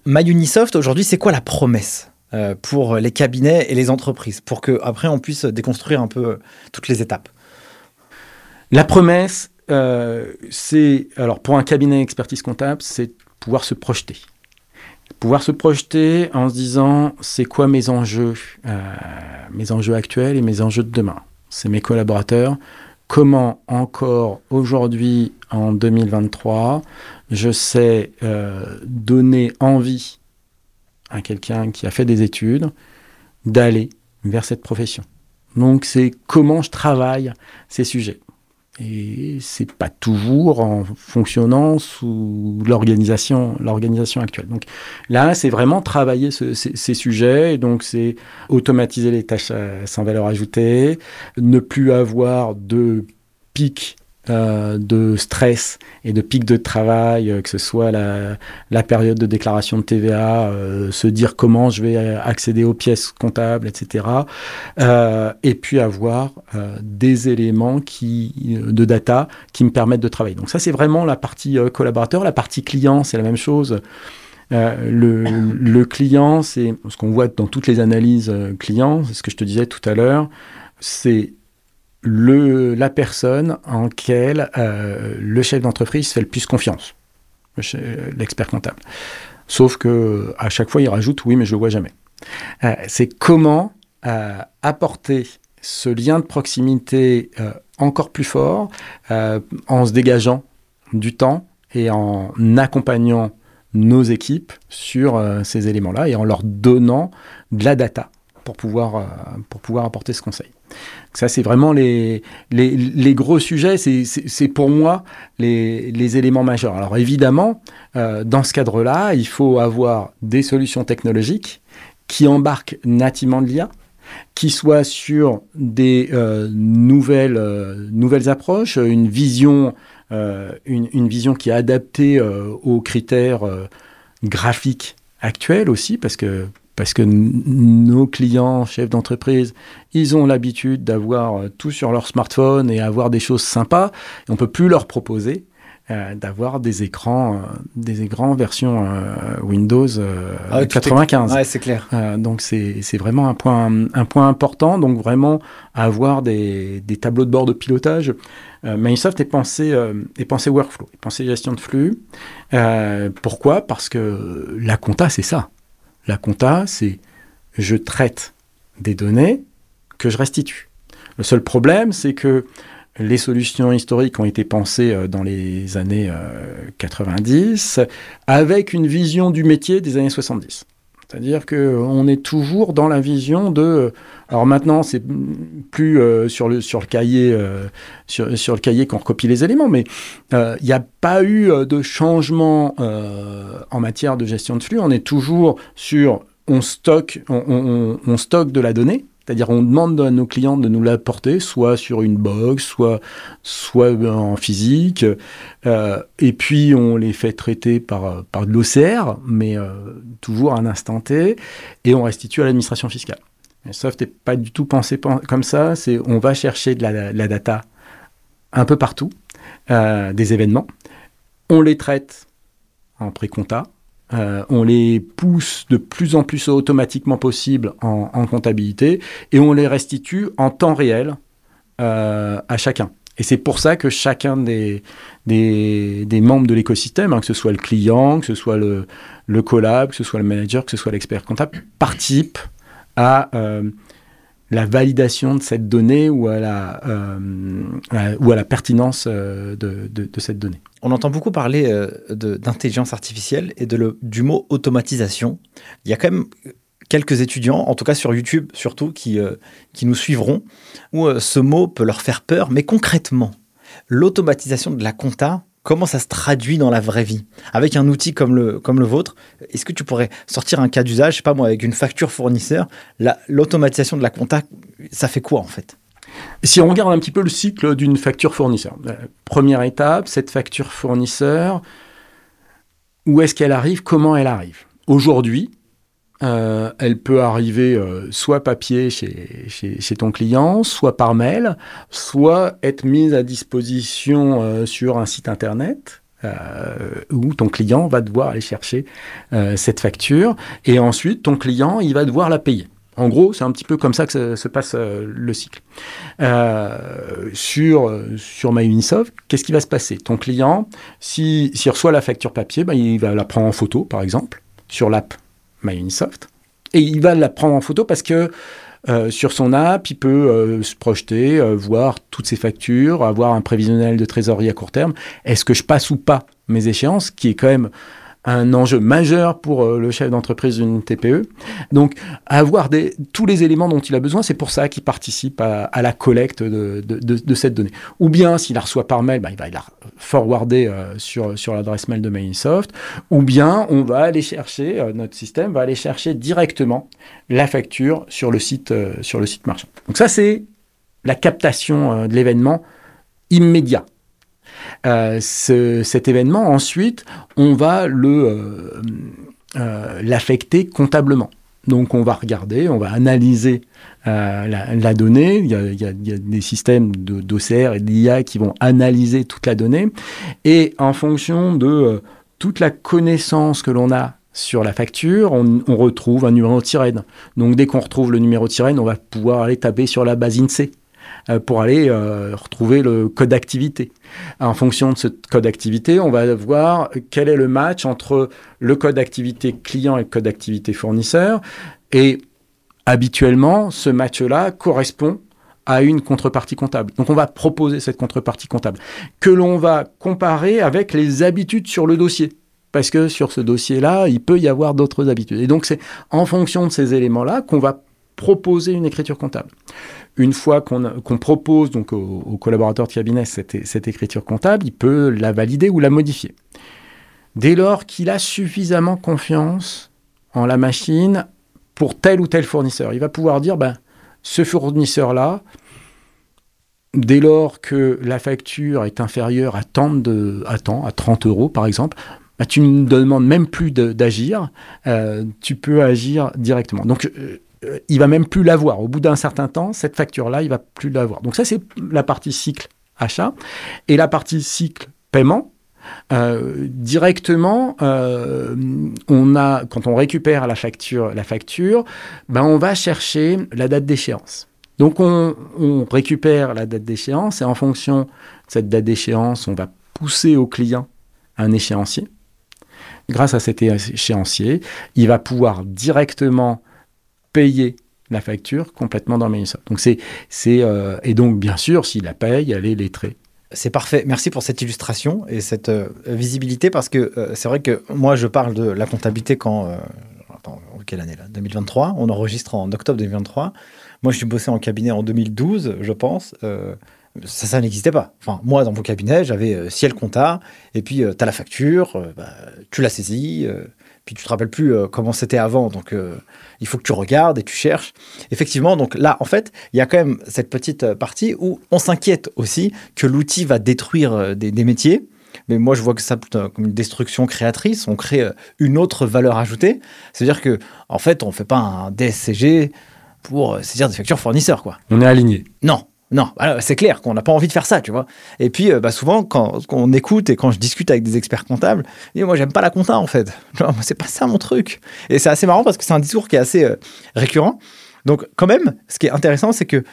MyUnisoft, aujourd'hui, c'est quoi la promesse euh, pour les cabinets et les entreprises, pour qu'après on puisse déconstruire un peu toutes les étapes? La promesse, euh, c'est, alors pour un cabinet d'expertise comptable, c'est pouvoir se projeter. Pouvoir se projeter en se disant, c'est quoi mes enjeux, euh, mes enjeux actuels et mes enjeux de demain? C'est mes collaborateurs. Comment encore aujourd'hui, en 2023, je sais euh, donner envie à quelqu'un qui a fait des études d'aller vers cette profession? Donc c'est comment je travaille ces sujets. Et c'est pas toujours en fonctionnant sous l'organisation, l'organisation actuelle. Donc là, c'est vraiment travailler ces, sujets. Et donc c'est automatiser les tâches sans valeur ajoutée, ne plus avoir de pics euh, de stress et de pic de travail, euh, que ce soit la, période de déclaration de TVA, euh, se dire comment je vais accéder aux pièces comptables, etc. et puis avoir des éléments de data qui me permettent de travailler. Donc ça, c'est vraiment la partie collaborateur. La partie client, c'est la même chose. le, le, client, c'est ce qu'on voit dans toutes les analyses clients, c'est ce que je te disais tout à l'heure, c'est le, la personne en quelle euh, le chef d'entreprise fait le plus confiance, l'expert comptable. Sauf que à chaque fois, il rajoute oui, mais je le vois jamais. Euh, c'est comment euh, apporter ce lien de proximité encore plus fort en se dégageant du temps et en accompagnant nos équipes sur ces éléments-là et en leur donnant de la data pour pouvoir, pour pouvoir apporter ce conseil. Ça, c'est vraiment les, les, gros sujets, c'est pour moi les, éléments majeurs. Alors évidemment, euh, dans ce cadre-là, il faut avoir des solutions technologiques qui embarquent nativement de l'IA, qui soit sur des euh, nouvelles, euh, nouvelles approches, une vision, une, une, vision qui est adaptée aux critères graphiques actuels aussi, parce que, parce que nos clients, chefs d'entreprise, ils ont l'habitude d'avoir tout sur leur smartphone et avoir des choses sympas, et on peut plus leur proposer euh, d'avoir des écrans, euh, des écrans version euh, Windows 95. Ah ouais, c'est clair. donc c'est vraiment un point, un point important. Donc vraiment avoir des, des tableaux de bord de pilotage. Microsoft est pensé, est pensé workflow, est pensé gestion de flux. pourquoi? Parce que la compta, c'est ça. La compta, c'est je traite des données que je restitue. Le seul problème, c'est que les solutions historiques ont été pensées euh, dans les années 90 euh, avec une vision du métier des années 70. C'est-à-dire qu'on est toujours dans la vision de. Alors maintenant, c'est plus euh, sur, le, sur le cahier, sur, le cahier qu'on recopie les éléments, mais il n'y a pas eu de changement en matière de gestion de flux. On est toujours sur on stocke, on stocke de la donnée c'est-à-dire on demande à nos clients de nous l'apporter, soit sur une box, soit, soit en physique. Euh, et puis on les fait traiter par, par de l'OCR, mais euh, toujours à un instant T, et on restitue à l'administration fiscale. Soft n'est pas du tout pensé comme ça, c'est on va chercher de la, la data un peu partout, euh, des événements, on les traite en pré-compta, euh, on les pousse de plus en plus automatiquement possible en, comptabilité et on les restitue en temps réel euh, à chacun. Et c'est pour ça que chacun des, membres de l'écosystème, hein, que ce soit le client, que ce soit le, collab, que ce soit le manager, que ce soit l'expert comptable, participe à euh, la validation de cette donnée ou à la, pertinence de cette donnée on entend beaucoup parler euh, d'intelligence artificielle et de le, du mot automatisation. Il y a quand même quelques étudiants, en tout cas sur YouTube surtout, qui, euh, qui nous suivront, où euh, ce mot peut leur faire peur. Mais concrètement, l'automatisation de la compta, comment ça se traduit dans la vraie vie? Avec un outil comme le, comme le vôtre, est-ce que tu pourrais sortir un cas d'usage, je sais pas moi, avec une facture fournisseur, l'automatisation de la compta, ça fait quoi en fait? Si on regarde un petit peu le cycle d'une facture fournisseur, euh, première étape, cette facture fournisseur, où est-ce qu'elle arrive, comment elle arrive? Aujourd'hui, euh, elle peut arriver euh, soit papier chez, chez, ton client, soit par mail, soit être mise à disposition sur un site internet. où ton client va devoir aller chercher cette facture et ensuite ton client il va devoir la payer. En gros, c'est un petit peu comme ça que se passe euh, le cycle. Euh, sur, sur MyUnisoft, qu'est-ce qui va se passer? Ton client, s'il si, reçoit la facture papier, ben, il va la prendre en photo, par exemple, sur l'app MyUnisoft. Et il va la prendre en photo parce que euh, sur son app, il peut se projeter, voir toutes ses factures, avoir un prévisionnel de trésorerie à court terme. Est-ce que je passe ou pas mes échéances, qui est quand même un enjeu majeur pour euh, le chef d'entreprise d'une TPE. Donc, avoir des, tous les éléments dont il a besoin, c'est pour ça qu'il participe à, la collecte de, de, cette donnée. Ou bien, s'il la reçoit par mail, bah, il va la forwarder euh, sur, sur l'adresse mail de Microsoft. Ou bien, on va aller chercher, euh, notre système va aller chercher directement la facture sur le site, sur le site marchand. Donc ça, c'est la captation de l'événement immédiat. Euh, cet événement, ensuite, on va le euh, euh, l'affecter comptablement. Donc on va regarder, on va analyser la, donnée. Il y, a, des systèmes d'OCR et d'IA qui vont analyser toute la donnée. Et en fonction de toute la connaissance que l'on a sur la facture, on, on, retrouve un numéro de sirène. Donc dès qu'on retrouve le numéro de sirène, on va pouvoir aller taper sur la base INSEE pour aller euh, retrouver le code d'activité. En fonction de ce code d'activité, on va voir quel est le match entre le code d'activité client et le code d'activité fournisseur. Et habituellement, ce match-là correspond à une contrepartie comptable. Donc on va proposer cette contrepartie comptable que l'on va comparer avec les habitudes sur le dossier. Parce que sur ce dossier-là, il peut y avoir d'autres habitudes. Et donc c'est en fonction de ces éléments-là qu'on va proposer une écriture comptable. Une fois qu'on propose donc au, collaborateur de cabinet cette, écriture comptable, il peut la valider ou la modifier. Dès lors qu'il a suffisamment confiance en la machine pour tel ou tel fournisseur, il va pouvoir dire ben, ce fournisseur-là, dès lors que la facture est inférieure à tant, de, à, à 30 euros par exemple, bah, tu ne demandes même plus d'agir, euh, tu peux agir directement. Donc, euh, il va même plus l'avoir. Au bout d'un certain temps, cette facture-là, il va plus l'avoir. Donc ça, c'est la partie cycle achat. Et la partie cycle paiement, euh, directement, on a, quand on récupère la facture, la facture ben on va chercher la date d'échéance. Donc on, on, récupère la date d'échéance et en fonction de cette date d'échéance, on va pousser au client un échéancier grâce à cet échéancier, il va pouvoir directement payer la facture complètement dans Microsoft. Donc c'est, c'est euh, et donc bien sûr, s'il la paye, elle est lettrée. C'est parfait. Merci pour cette illustration et cette euh, visibilité parce que euh, c'est vrai que moi je parle de la comptabilité quand attends, quelle année là? 2023. On enregistre en octobre 2023. Moi je suis bossé en cabinet en 2012, je pense ça, ça n'existait pas. Enfin, moi, dans mon cabinet, j'avais ciel compta, et puis tu as la facture, bah, tu la saisis, puis tu te rappelles plus comment c'était avant, donc il faut que tu regardes et tu cherches. Effectivement, donc là, en fait, il y a quand même cette petite partie où on s'inquiète aussi que l'outil va détruire des, des, métiers. Mais moi, je vois que ça comme une destruction créatrice. On crée une autre valeur ajoutée. C'est-à-dire que, en fait, on ne fait pas un DSCG pour saisir des factures fournisseurs, quoi. On est aligné. Non, non, c'est clair qu'on n'a pas envie de faire ça, tu vois. Et puis, euh, bah, souvent, quand, on écoute et quand je discute avec des experts comptables, moi, j'aime pas la compta, en fait. C'est pas ça mon truc. Et c'est assez marrant parce que c'est un discours qui est assez euh, récurrent. Donc, quand même, ce qui est intéressant, c'est que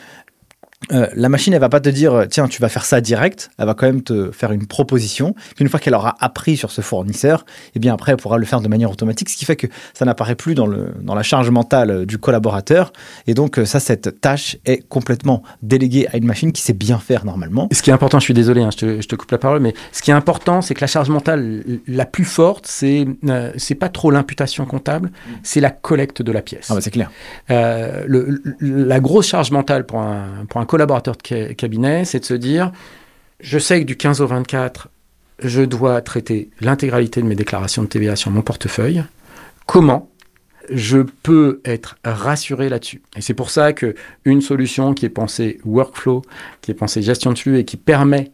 euh, la machine, elle va pas te dire, euh, tiens, tu vas faire ça direct. Elle va quand même te faire une proposition. Puis une fois qu'elle aura appris sur ce fournisseur, eh bien après, elle pourra le faire de manière automatique, ce qui fait que ça n'apparaît plus dans, le, dans la charge mentale euh, du collaborateur. Et donc, ça, cette tâche est complètement déléguée à une machine qui sait bien faire normalement. ce qui est important, je suis désolé, hein, je, te, coupe la parole, mais ce qui est important, c'est que la charge mentale la plus forte, c'est c'est pas trop l'imputation comptable, c'est la collecte de la pièce. Ah bah c'est clair. le, la grosse charge mentale pour un, pour un collaborateur de cabinet, c'est de se dire, je sais que du 15 au 24, je dois traiter l'intégralité de mes déclarations de TVA sur mon portefeuille. Comment je peux être rassuré là-dessus? Et c'est pour ça que une solution qui est pensée workflow, qui est pensée gestion de flux et qui permet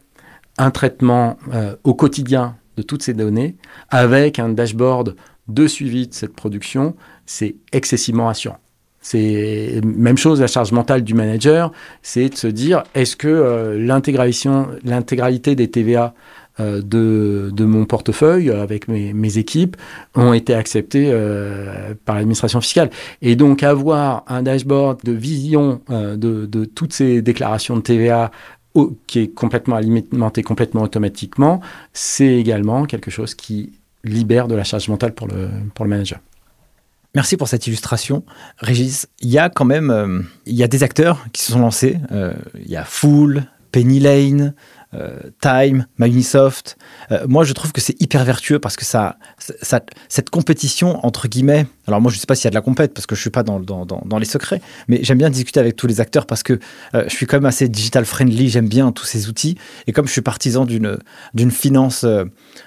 un traitement euh, au quotidien de toutes ces données avec un dashboard de suivi de cette production, c'est excessivement rassurant. C'est même chose, la charge mentale du manager, c'est de se dire est-ce que euh, l'intégralité des TVA euh, de, de, mon portefeuille avec mes, équipes ont été acceptées euh, par l'administration fiscale? Et donc avoir un dashboard de vision de, de, toutes ces déclarations de TVA qui est complètement alimenté complètement automatiquement, c'est également quelque chose qui libère de la charge mentale pour le, pour le manager. Merci pour cette illustration. Régis, il y a quand même euh, y a des acteurs qui se sont lancés. Euh, il y a Fool, Penny Lane, euh, Time, Microsoft. moi, je trouve que c'est hyper vertueux parce que ça, cette compétition, entre guillemets, alors moi, je ne sais pas s'il y a de la compète parce que je ne suis pas dans, dans, dans, les secrets, mais j'aime bien discuter avec tous les acteurs parce que je suis quand même assez digital friendly, j'aime bien tous ces outils. Et comme je suis partisan d'une finance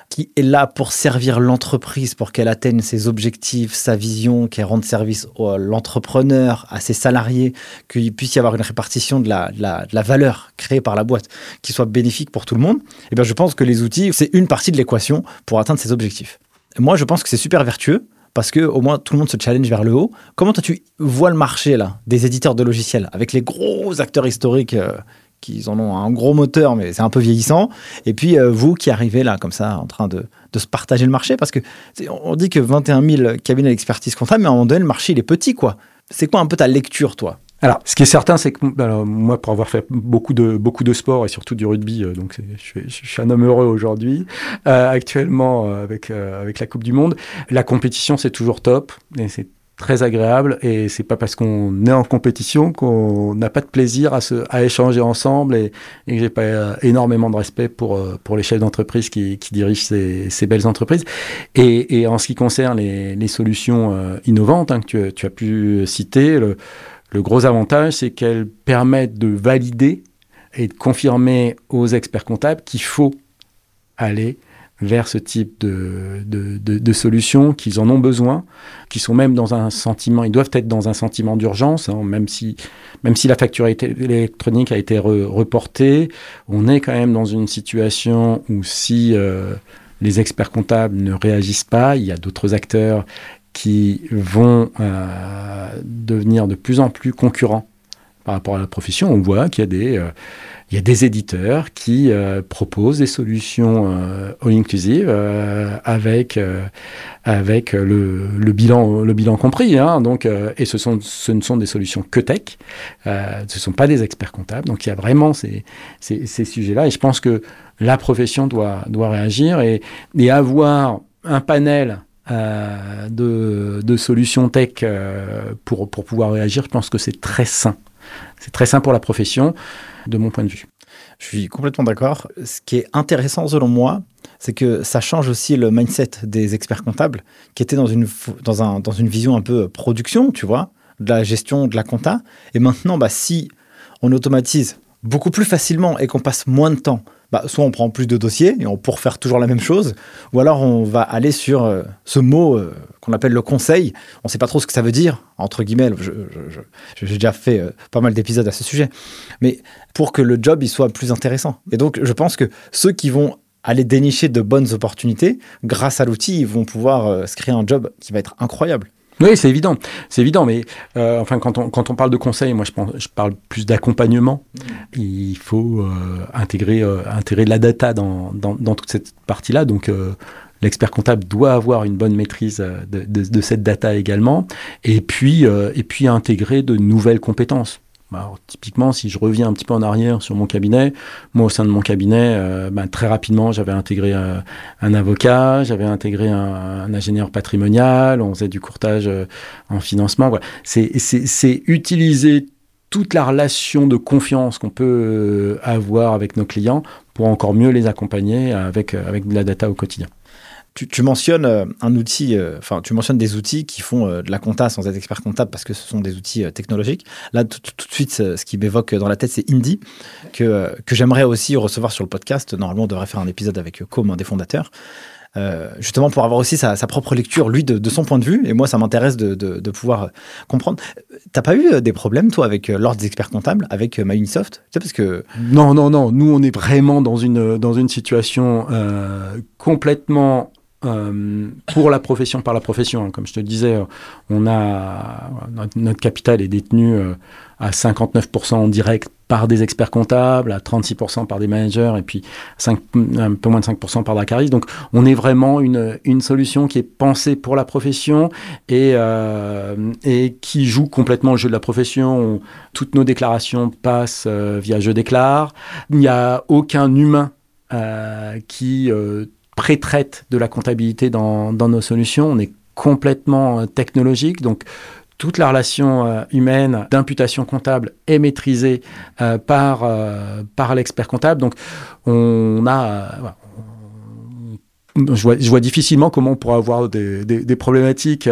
qui est là pour servir l'entreprise, pour qu'elle atteigne ses objectifs, sa vision, qu'elle rende service à l'entrepreneur, à ses salariés, qu'il puisse y avoir une répartition de la, valeur créée par la boîte qui soit bénéfique pour tout le monde, eh bien je pense que les outils, c'est une partie de l'équation pour atteindre ces objectifs. Moi, je pense que c'est super vertueux parce que au moins tout le monde se challenge vers le haut. Comment toi tu vois le marché là des éditeurs de logiciels avec les gros acteurs historiques euh, qui en ont un gros moteur, mais c'est un peu vieillissant. Et puis euh, vous qui arrivez là, comme ça, en train de, de, se partager le marché, parce que on dit que 21 000 cabinets d'expertise comptable, mais à un moment donné, le marché, il est petit, quoi. C'est quoi un peu ta lecture, toi? Alors, ce qui est certain, c'est que moi, pour avoir fait beaucoup de beaucoup de sport et surtout du rugby, euh, donc je, suis un homme heureux aujourd'hui. Euh, actuellement, avec avec la Coupe du Monde, la compétition c'est toujours top très agréable et c'est pas parce qu'on est en compétition qu'on n'a pas de plaisir à, se, à échanger ensemble et, que j'ai pas euh, énormément de respect pour, euh, pour les chefs d'entreprise qui, qui dirigent ces, ces, belles entreprises. Et, et, en ce qui concerne les, les solutions euh, innovantes hein, que tu, tu, as pu citer, le, le gros avantage, c'est qu'elles permettent de valider et de confirmer aux experts comptables qu'il faut aller vers ce type de, de, de, solutions, qu'ils en ont besoin, qui sont même dans un sentiment, ils doivent être dans un sentiment d'urgence, hein, même, si, même si la facture électronique a été reportée, on est quand même dans une situation où si euh, les experts comptables ne réagissent pas, il y a d'autres acteurs qui vont euh, devenir de plus en plus concurrents par rapport à la profession. On voit qu'il y a des... Euh, il y a des éditeurs qui euh, proposent des solutions euh, all-inclusive avec, avec le, le, bilan, le bilan compris. Hein, donc, et ce, sont, ce ne sont des solutions que tech, ce ne sont pas des experts comptables. Donc il y a vraiment ces, ces, ces sujets-là. Et je pense que la profession doit, doit réagir et, et avoir un panel de, de, solutions tech pour, pour pouvoir réagir, je pense que c'est très sain. C'est très sain pour la profession de mon point de vue. Je suis complètement d'accord. Ce qui est intéressant selon moi, c'est que ça change aussi le mindset des experts comptables qui étaient dans une, dans, un, dans une vision un peu production, tu vois, de la gestion de la compta. Et maintenant, bah, si on automatise beaucoup plus facilement et qu'on passe moins de temps bah, soit on prend plus de dossiers et on pour faire toujours la même chose, ou alors on va aller sur euh, ce mot euh, qu'on appelle le conseil. On ne sait pas trop ce que ça veut dire, entre guillemets. J'ai déjà fait euh, pas mal d'épisodes à ce sujet. Mais pour que le job il soit plus intéressant. Et donc, je pense que ceux qui vont aller dénicher de bonnes opportunités, grâce à l'outil, ils vont pouvoir se créer un job qui va être incroyable. Oui, c'est évident. C'est évident, mais euh, enfin, quand on, quand on parle de conseil, moi, je, pense, je parle plus d'accompagnement. Il faut euh, intégrer, euh, intégrer la data dans, dans, dans toute cette partie-là. Donc, l'expert comptable doit avoir une bonne maîtrise de, de, de cette data également. Et puis, et puis intégrer de nouvelles compétences. Bah, typiquement, si je reviens un petit peu en arrière sur mon cabinet, moi au sein de mon cabinet, euh, bah, très rapidement, j'avais intégré euh, un avocat, j'avais intégré un, ingénieur patrimonial, on faisait du courtage euh, en financement. Voilà. C'est utiliser toute la relation de confiance qu'on peut avoir avec nos clients pour encore mieux les accompagner avec, avec de la data au quotidien. Tu, mentionnes euh, un outil, euh, enfin, tu mentionnes des outils qui font euh, de la compta sans être expert comptable parce que ce sont des outils technologiques. Là, tout, de suite, ce qui m'évoque dans la tête, c'est Indie, que, que j'aimerais aussi recevoir sur le podcast. Normalement, on devrait faire un épisode avec Com, un des fondateurs. justement pour avoir aussi sa, propre lecture, lui, de, son point de vue. Et moi, ça m'intéresse de, de, pouvoir comprendre. T'as pas eu des problèmes, toi, avec l'ordre des experts comptables, avec MyUnisoft tu sais, parce que... Non, non, non. Nous, on est vraiment dans une, dans une situation complètement euh, pour la profession par la profession. Hein. Comme je te disais, euh, on a notre, capital est détenu euh, à 59% en direct par des experts comptables, à 36% par des managers et puis 5, un peu moins de 5% par Dracaris. Donc on est vraiment une, solution qui est pensée pour la profession et qui joue complètement le jeu de la profession. toutes nos déclarations passent via Je déclare. Il n'y a aucun humain qui pré-traite de la comptabilité dans, nos solutions. On est complètement euh, technologique, donc toute la relation euh, humaine d'imputation comptable est maîtrisée euh, par, par l'expert comptable. Donc, on a. je, vois, difficilement comment on pourra avoir des, problématiques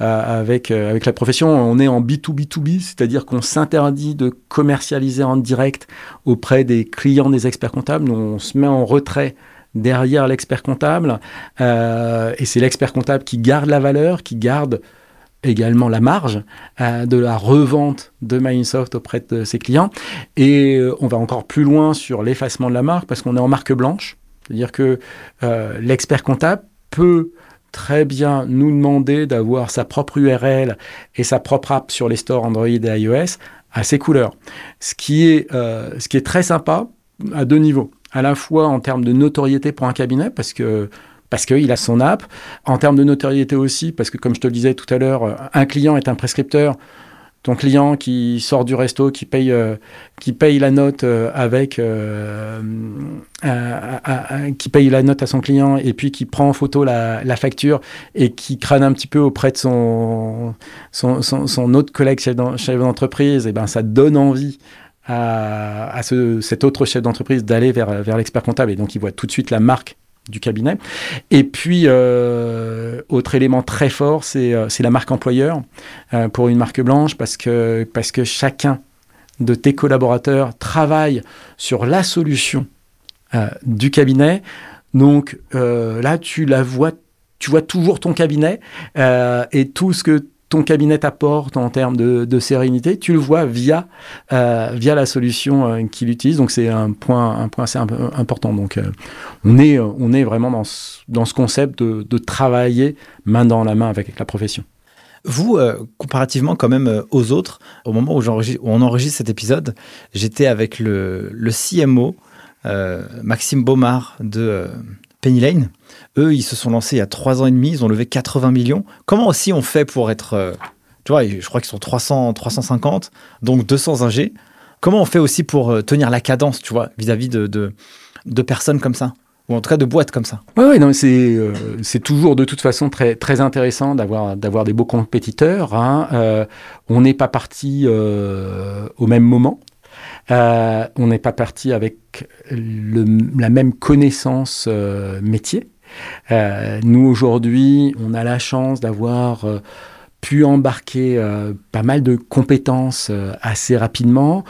avec, avec la profession. On est en B2B2B, c'est-à-dire qu'on s'interdit de commercialiser en direct auprès des clients des experts comptables. On se met en retrait derrière l'expert comptable. Euh, et c'est l'expert comptable qui garde la valeur, qui garde également la marge euh, de la revente de Microsoft auprès de ses clients. Et euh, on va encore plus loin sur l'effacement de la marque parce qu'on est en marque blanche. C'est-à-dire que l'expert comptable peut très bien nous demander d'avoir sa propre URL et sa propre app sur les stores Android et iOS à ses couleurs. Ce qui ce qui est très sympa à deux niveaux à la fois en termes de notoriété pour un cabinet, parce que parce qu'il a son app, en termes de notoriété aussi, parce que comme je te le disais tout à l'heure, un client est un prescripteur. Ton client qui sort du resto, qui paye, euh, qui paye la note euh, avec, euh, qui paye la note à son client et puis qui prend en photo la, facture et qui crâne un petit peu auprès de son, son, son, autre collègue chef d'entreprise, et ben ça donne envie à, ce, cet autre chef d'entreprise d'aller vers, vers l'expert comptable. Et donc, il voit tout de suite la marque du cabinet. Et puis, euh, autre élément très fort, c'est euh, la marque employeur euh, pour une marque blanche parce que, parce que chacun de tes collaborateurs travaille sur la solution du cabinet. Donc là, tu la vois, tu vois toujours ton cabinet et tout ce que ton cabinet t'apporte en termes de, sérénité, tu le vois via, via la solution qu'il utilise. Donc c'est un point, un point assez important. Donc on, est, on est vraiment dans ce, dans ce concept de, de travailler main dans la main avec la profession. Vous, euh, comparativement quand même euh, aux autres, au moment où, on enregistre cet épisode, j'étais avec le, CMO, euh, Maxime Baumard de Penny Lane. Eux, ils se sont lancés il y a trois ans et demi, ils ont levé 80 millions. Comment aussi on fait pour être... tu vois, je crois qu'ils sont 300, 350, donc 200 ingés. Comment on fait aussi pour tenir la cadence, tu vois, vis-à-vis de, personnes comme ça? Ou en tout cas de boîtes comme ça? Oui, ouais, c'est euh, c'est toujours de toute façon très intéressant d'avoir des beaux compétiteurs. Hein. Euh, on n'est pas parti euh, au même moment. On n'est pas parti avec le, la même connaissance métier. nous aujourd'hui, on a la chance d'avoir pu embarquer pas mal de compétences assez rapidement.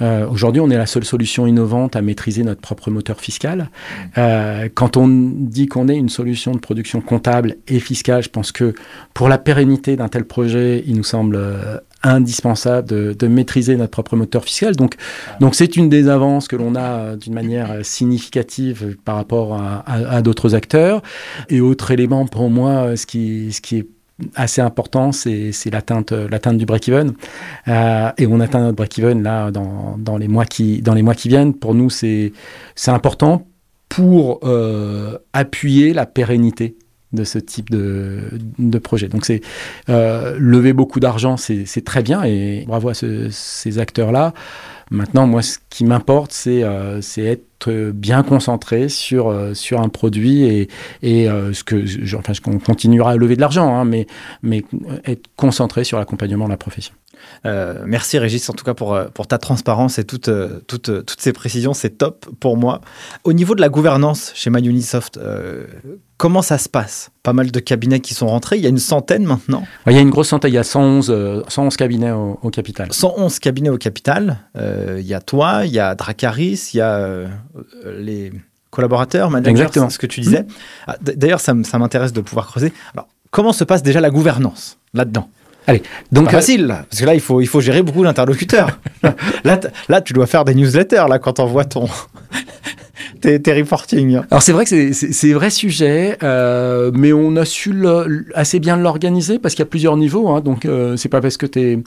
Euh, aujourd'hui, on est la seule solution innovante à maîtriser notre propre moteur fiscal. Euh, quand on dit qu'on est une solution de production comptable et fiscale, je pense que pour la pérennité d'un tel projet, il nous semble euh, indispensable de, maîtriser notre propre moteur fiscal. Donc, donc c'est une des avances que l'on a d'une manière significative par rapport à, à d'autres acteurs. Et autre élément pour moi, ce qui, ce qui est assez important, c'est l'atteinte du break-even. Euh, et on atteint notre break-even là dans, dans, les mois qui, dans les mois qui viennent. Pour nous, c'est important pour euh, appuyer la pérennité de ce type de, de projet. Donc c'est euh, lever beaucoup d'argent, c'est très bien et bravo à ces acteurs-là. Maintenant, moi, ce qui m'importe, c'est euh, être bien concentré sur, euh, sur un produit et, et euh, ce que, je, qu'on continuera à lever de l'argent, hein, mais, mais être concentré sur l'accompagnement de la profession. Merci Régis, en tout cas pour, pour ta transparence et toutes, toutes, toutes ces précisions, c'est top pour moi. Au niveau de la gouvernance chez MyUnisoft, Comment ça se passe? Pas mal de cabinets qui sont rentrés, il y a une centaine maintenant Il y a une grosse centaine, il y a 111, 111 cabinets au, capital. 111 cabinets au capital, euh, il y a toi, il y a Dracaris, il y a euh, les collaborateurs, managers, Exactement. ce que tu disais. Mmh. Ah, d'ailleurs, ça, m'intéresse de pouvoir creuser. Alors, comment se passe déjà la gouvernance là-dedans? Allez, donc pas euh, facile, parce que là il faut il faut gérer beaucoup d'interlocuteurs. là, là tu dois faire des newsletters là quand on voit ton tes, reporting. Alors c'est vrai que c'est vrai sujet, euh, mais on a su assez bien l'organiser parce qu'il y a plusieurs niveaux. Hein, donc euh, c'est pas parce que tu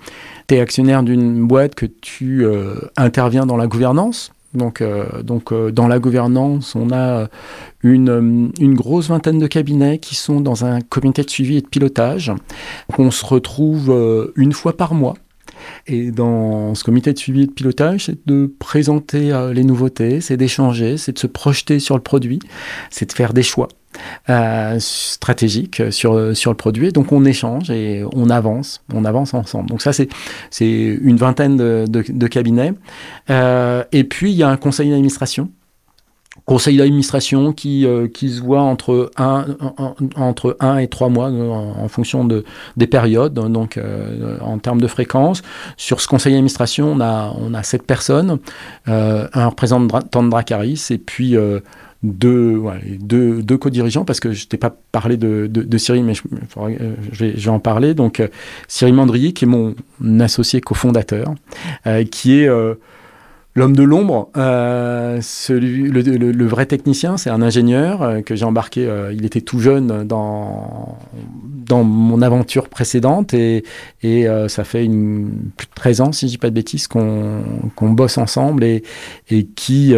es, actionnaire d'une boîte que tu euh, interviens dans la gouvernance. Donc, donc dans la gouvernance, on a une, une, grosse vingtaine de cabinets qui sont dans un comité de suivi et de pilotage. On se retrouve une fois par mois et dans ce comité de suivi et de pilotage, c'est de présenter euh, les nouveautés, c'est d'échanger, c'est de se projeter sur le produit, c'est de faire des choix. Euh, stratégiques sur, sur le produit. Donc on échange et on avance, on avance ensemble. Donc ça c'est une vingtaine de, cabinets. Euh, et puis il y a un conseil d'administration conseil d'administration qui, euh, qui se voit entre un, entre un et trois mois en, fonction de, des périodes, donc en termes de fréquence. Sur ce conseil d'administration, on a, on a sept personnes, un représentant de Dracaris et puis deux, deux, co-dirigeants, parce que je t'ai pas parlé de, Cyril, mais je, vais, en parler. Donc Cyril Mandrier, qui est mon associé cofondateur, qui est L'homme de l'ombre, euh, le, vrai technicien, c'est un ingénieur euh, que j'ai embarqué. Euh, il était tout jeune dans mon aventure précédente et, ça fait une, plus de 13 ans, si je dis pas de bêtises, qu'on bosse ensemble et, qui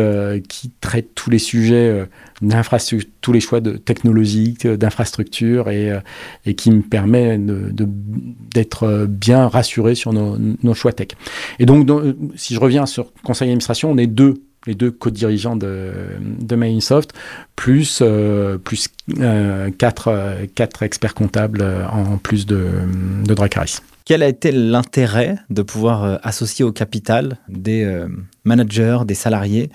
traite tous les sujets tous les choix de technologique, d'infrastructure et, et qui me permet d'être bien rassuré sur nos, choix tech. Et donc, si je reviens sur conseil d'administration, on est deux les deux co-dirigeants de, de Mainsoft, plus, euh, plus euh, quatre, quatre, experts comptables en plus de, de Dracaris. Quel a été l'intérêt de pouvoir euh, associer au capital des managers, des salariés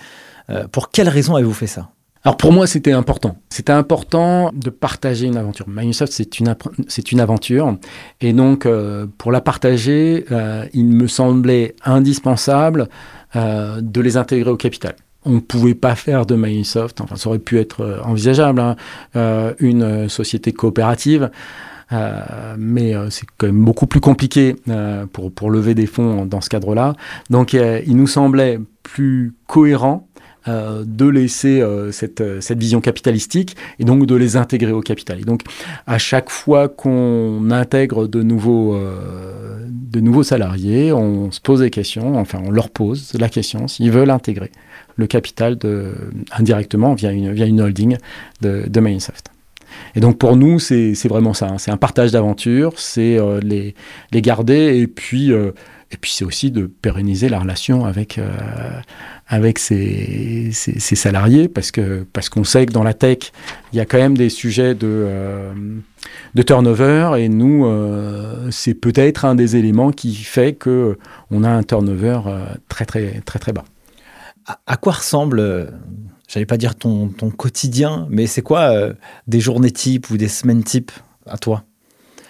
Pour quelles raisons avez-vous fait ça? Alors pour moi, c'était important. C'était important de partager une aventure. Microsoft, c'est une, c'est une aventure. Et donc, euh, pour la partager, euh, il me semblait indispensable euh, de les intégrer au capital. on ne pouvait pas faire de Microsoft, enfin ça aurait pu être envisageable, hein, une société coopérative. mais c'est quand même beaucoup plus compliqué pour, pour lever des fonds dans ce cadre-là. Donc il nous semblait plus cohérent euh, de laisser euh, cette, euh, cette, vision capitalistique et donc de les intégrer au capital. Et donc, à chaque fois qu'on intègre de nouveaux, de nouveaux salariés, on se pose des questions, enfin, on leur pose la question s'ils veulent intégrer le capital indirectement via une, via une holding de, de Microsoft. Et donc pour nous, c'est vraiment ça. Hein. C'est un partage d'aventures, c'est les, les, garder et puis, et puis c'est aussi de pérenniser la relation avec, avec ses, salariés parce que parce qu'on sait que dans la tech il y a quand même des sujets de euh, de turnover et nous euh, c'est peut-être un des éléments qui fait que on a un turnover euh, très très très très bas. À, quoi ressemble j'allais pas dire ton, ton quotidien mais c'est quoi des journées types ou des semaines types à toi?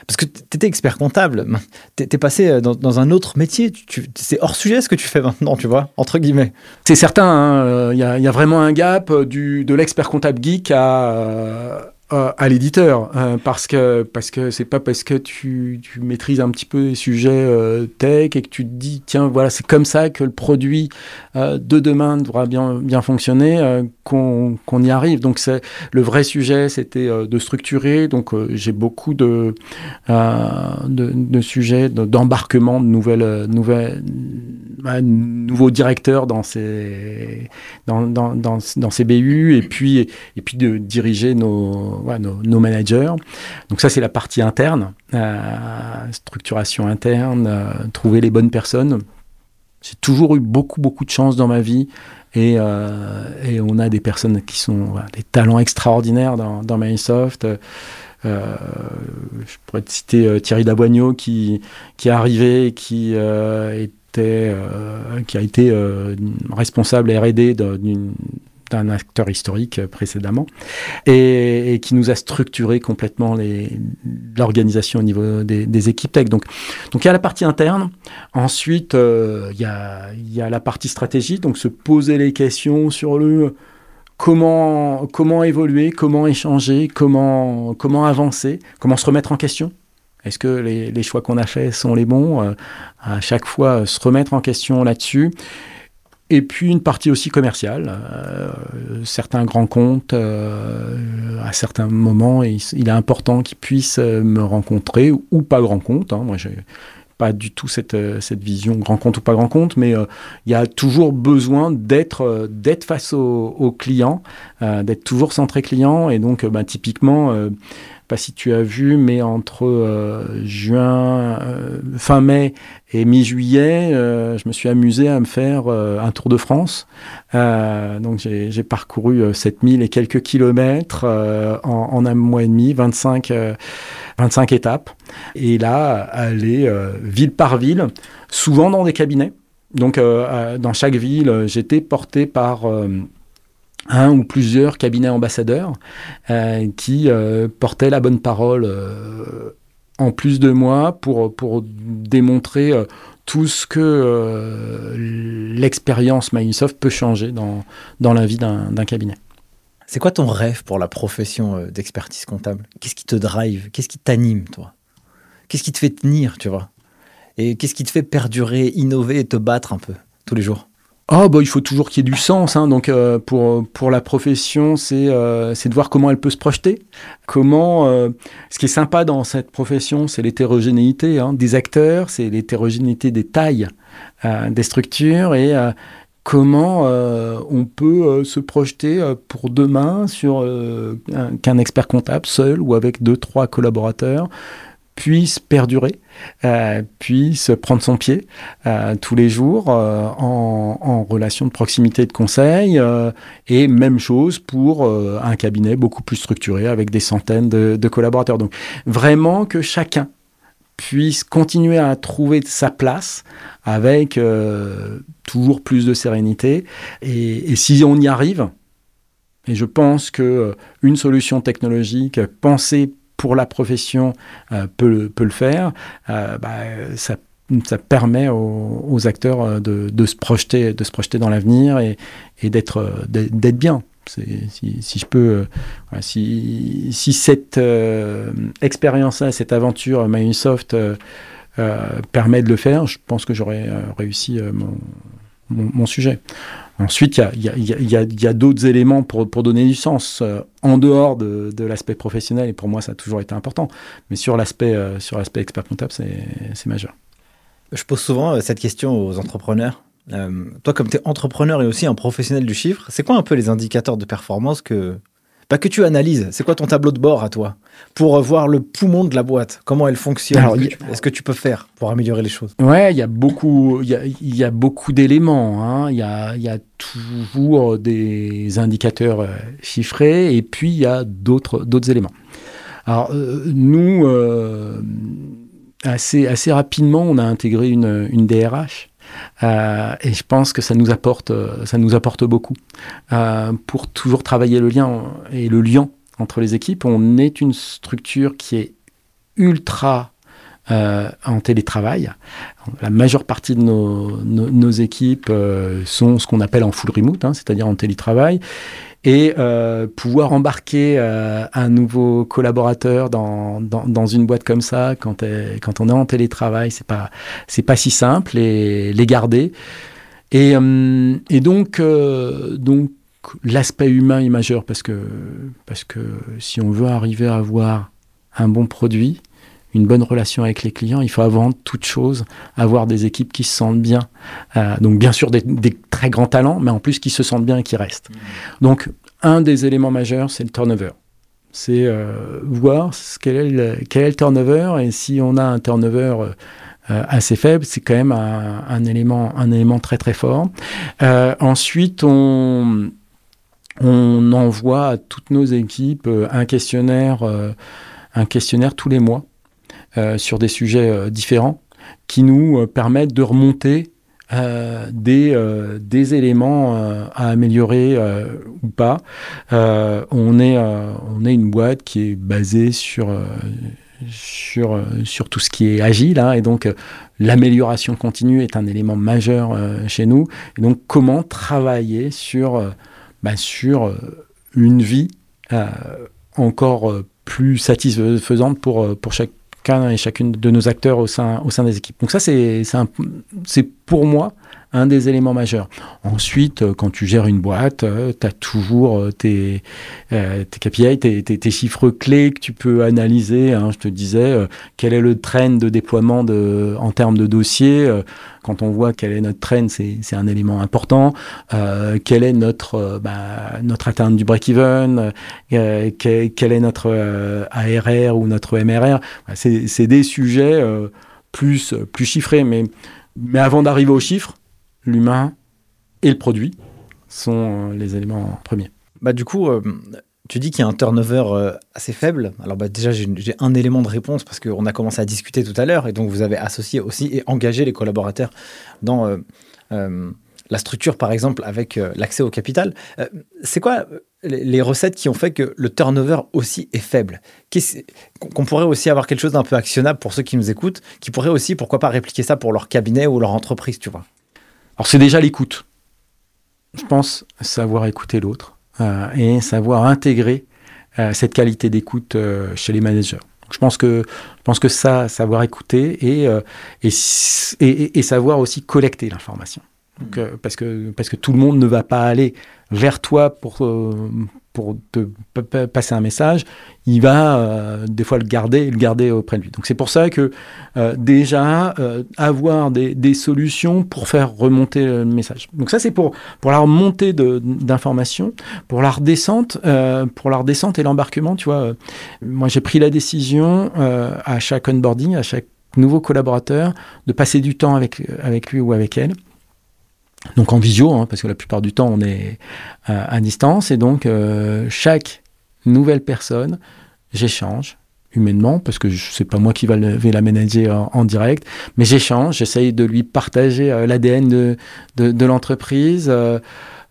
Parce que tu étais expert comptable, tu es, passé euh, dans, un autre métier, c'est hors sujet ce que tu fais maintenant, tu vois, entre guillemets. C'est certain, hein, euh, il y, a vraiment un gap euh, de l'expert comptable geek à, à l'éditeur euh, parce que parce que c'est pas parce que tu, tu, maîtrises un petit peu les sujets euh, tech et que tu te dis tiens voilà c'est comme ça que le produit euh, de demain devra bien bien fonctionner qu'on qu'on y arrive. Donc c'est le vrai sujet c'était de structurer. Donc j'ai beaucoup de, de, sujets d'embarquement de nouvelles bah, nouveaux directeurs dans ces dans, dans ces BU et puis et puis de diriger nos nos, managers. Donc ça, c'est la partie interne, euh, structuration interne, euh, trouver les bonnes personnes. J'ai toujours eu beaucoup, beaucoup de chance dans ma vie et, euh, et on a des personnes qui sont des talents extraordinaires dans, dans Microsoft. je pourrais te citer Thierry Daboigneau qui, qui est arrivé, qui était, qui a été responsable R&D d'une un acteur historique euh, précédemment, et, qui nous a structuré complètement l'organisation au niveau des, équipes tech. Donc, donc il y a la partie interne. Ensuite, euh, il, y a, il y a la partie stratégie, donc se poser les questions sur le comment, comment évoluer, comment échanger, comment, comment avancer, comment se remettre en question. Est-ce que les, les choix qu'on a faits sont les bons? Euh, À chaque fois, se remettre en question là-dessus. Et puis une partie aussi commerciale. Euh, certains grands comptes, euh, à certains moments, il, est important qu'ils puissent euh, me rencontrer ou pas grand compte. Hein. Moi, j'ai pas du tout cette, cette vision grand compte ou pas grand compte, mais il y a toujours besoin d'être d'être face aux au clients, d'être toujours centré client. Et donc, bah, typiquement, si tu as vu, mais entre euh, juin, euh, fin mai et mi-juillet, euh, je me suis amusé à me faire un tour de France. donc j'ai parcouru 7000 et quelques kilomètres en, un mois et demi, 25, 25 étapes. Et là, aller ville par ville, souvent dans des cabinets. Donc dans chaque ville, j'étais porté par un ou plusieurs cabinets ambassadeurs euh, qui euh, portaient la bonne parole euh, en plus de moi pour, démontrer tout ce que l'expérience Microsoft peut changer dans, dans la vie d'un cabinet. C'est quoi ton rêve pour la profession d'expertise comptable? Qu'est-ce qui te drive? Qu'est-ce qui t'anime, toi? Qu'est-ce qui te fait tenir, tu vois? Et qu'est-ce qui te fait perdurer, innover et te battre un peu tous les jours? Oh, bah, il faut toujours qu'il y ait du sens. Hein. Donc, euh, pour, pour la profession, c'est euh, de voir comment elle peut se projeter. Comment. Euh, ce qui est sympa dans cette profession, c'est l'hétérogénéité hein, des acteurs, c'est l'hétérogénéité des tailles des structures et comment on peut se projeter pour demain sur qu'un expert comptable seul ou avec deux, trois collaborateurs puisse perdurer, euh, puisse prendre son pied euh, tous les jours euh, en, relation de proximité et de conseil. et même chose pour un cabinet beaucoup plus structuré avec des centaines de, collaborateurs. Donc vraiment que chacun puisse continuer à trouver sa place avec toujours plus de sérénité. Et, et, si on y arrive, et je pense que une solution technologique pensée pour la profession euh, peut, peut, le faire, euh, bah, ça ça permet aux, acteurs de, de, se projeter, de se projeter dans l'avenir et, et d'être d'être bien. Si, je peux, si, si cette expérience-là, cette aventure Microsoft permet de le faire, je pense que j'aurais réussi mon, mon, sujet. Ensuite, il y a, d'autres éléments pour, donner du sens euh, en dehors de, l'aspect professionnel, et pour moi, ça a toujours été important. Mais sur l'aspect euh, expert comptable, c'est majeur. Je pose souvent euh, cette question aux entrepreneurs. toi, comme tu es entrepreneur et aussi un professionnel du chiffre, c'est quoi un peu les indicateurs de performance que, pas que tu analyses. C'est quoi ton tableau de bord à toi pour voir le poumon de la boîte? Comment elle fonctionne? Est-ce que, tu peux faire pour améliorer les choses? Ouais, il y a beaucoup, il y a, beaucoup d'éléments. Hein. Il y, a, y, a, toujours des indicateurs euh, chiffrés et puis il y a d'autres d'autres éléments. Alors euh, nous, euh, assez assez rapidement, on a intégré une, une DRH. Euh, et je pense que ça nous apporte, euh, ça nous apporte beaucoup. Euh, pour toujours travailler le lien et le lien entre les équipes, on est une structure qui est ultra en télétravail. La majeure partie de nos, équipes sont ce qu'on appelle en full remote, hein, c'est-à-dire en télétravail et euh, pouvoir embarquer euh, un nouveau collaborateur dans, dans, une boîte comme ça quand, quand on est en télétravail c'est pas c'est pas si simple et les garder. Et, euh, et donc donc l'aspect humain est majeur parce que parce que si on veut arriver à avoir un bon produit une bonne relation avec les clients, il faut avant toute chose avoir des équipes qui se sentent bien. Euh, donc bien sûr des, très grands talents, mais en plus qui se sentent bien et qui restent. Donc un des éléments majeurs, c'est le turnover. C'est euh, voir quel est, le, quel est le turnover et si on a un turnover euh, assez faible, c'est quand même un, élément, un élément très très fort. ensuite, on, on envoie à toutes nos équipes un questionnaire, tous les mois sur des sujets euh, différents qui nous euh, permettent de remonter des, des éléments à améliorer ou pas. on, est, on est une boîte qui est basée sur, sur, sur tout ce qui est agile, hein, et donc l'amélioration continue est un élément majeur chez nous. Donc comment travailler sur, bah, sur une vie encore plus satisfaisante pour, pour chaque et chacune de nos acteurs au sein, au sein des équipes. Donc ça, c'est pour moi un des éléments majeurs. Ensuite, euh, quand tu gères une boîte, euh, tu as toujours euh, tes, tes KPI, tes, chiffres clés que tu peux analyser. Hein. Je te disais, quel est le trend de déploiement en termes de dossiers quand on voit quel est notre trend, c'est un élément important. Euh, quel est notre, bah, notre atteinte du break-even quel, est notre ARR ou notre MRR bah, C'est des sujets plus, plus chiffrés. Mais, mais avant d'arriver aux chiffres, l'humain et le produit sont euh, les éléments premiers. Bah, du coup, euh, tu dis qu'il y a un turnover euh, assez faible. Alors bah, déjà, j'ai un élément de réponse parce qu'on a commencé à discuter tout à l'heure et donc vous avez associé aussi et engagé les collaborateurs dans la structure, par exemple, avec l'accès au capital. C'est quoi les recettes qui ont fait que le turnover aussi est faible Qu'on pourrait aussi avoir quelque chose d'un peu actionnable pour ceux qui nous écoutent, qui pourraient aussi, pourquoi pas, répliquer ça pour leur cabinet ou leur entreprise, tu vois alors c'est déjà l'écoute. Je pense savoir écouter l'autre euh, et savoir intégrer euh, cette qualité d'écoute euh, chez les managers. je pense que je pense que ça, savoir écouter et, et, et, savoir aussi collecter l'information. Mmh. parce que parce que tout le monde ne va pas aller vers toi pour pour te passer un message, il va euh, des fois le garder le garder auprès de lui. Donc c'est pour ça que euh, déjà euh, avoir des, des, solutions pour faire remonter le message. Donc ça c'est pour pour la remontée d'informations, pour la redescente, pour la redescente et l'embarquement. Tu vois, moi j'ai pris la décision à chaque onboarding, à chaque nouveau collaborateur, de passer du temps avec avec lui ou avec elle donc en visio, hein, parce que la plupart du temps on est euh, à, distance, et donc euh, chaque nouvelle personne, j'échange humainement, parce que c'est pas moi qui vais la en, direct, mais j'échange, j'essaye de lui partager euh, l'ADN de, de, l'entreprise.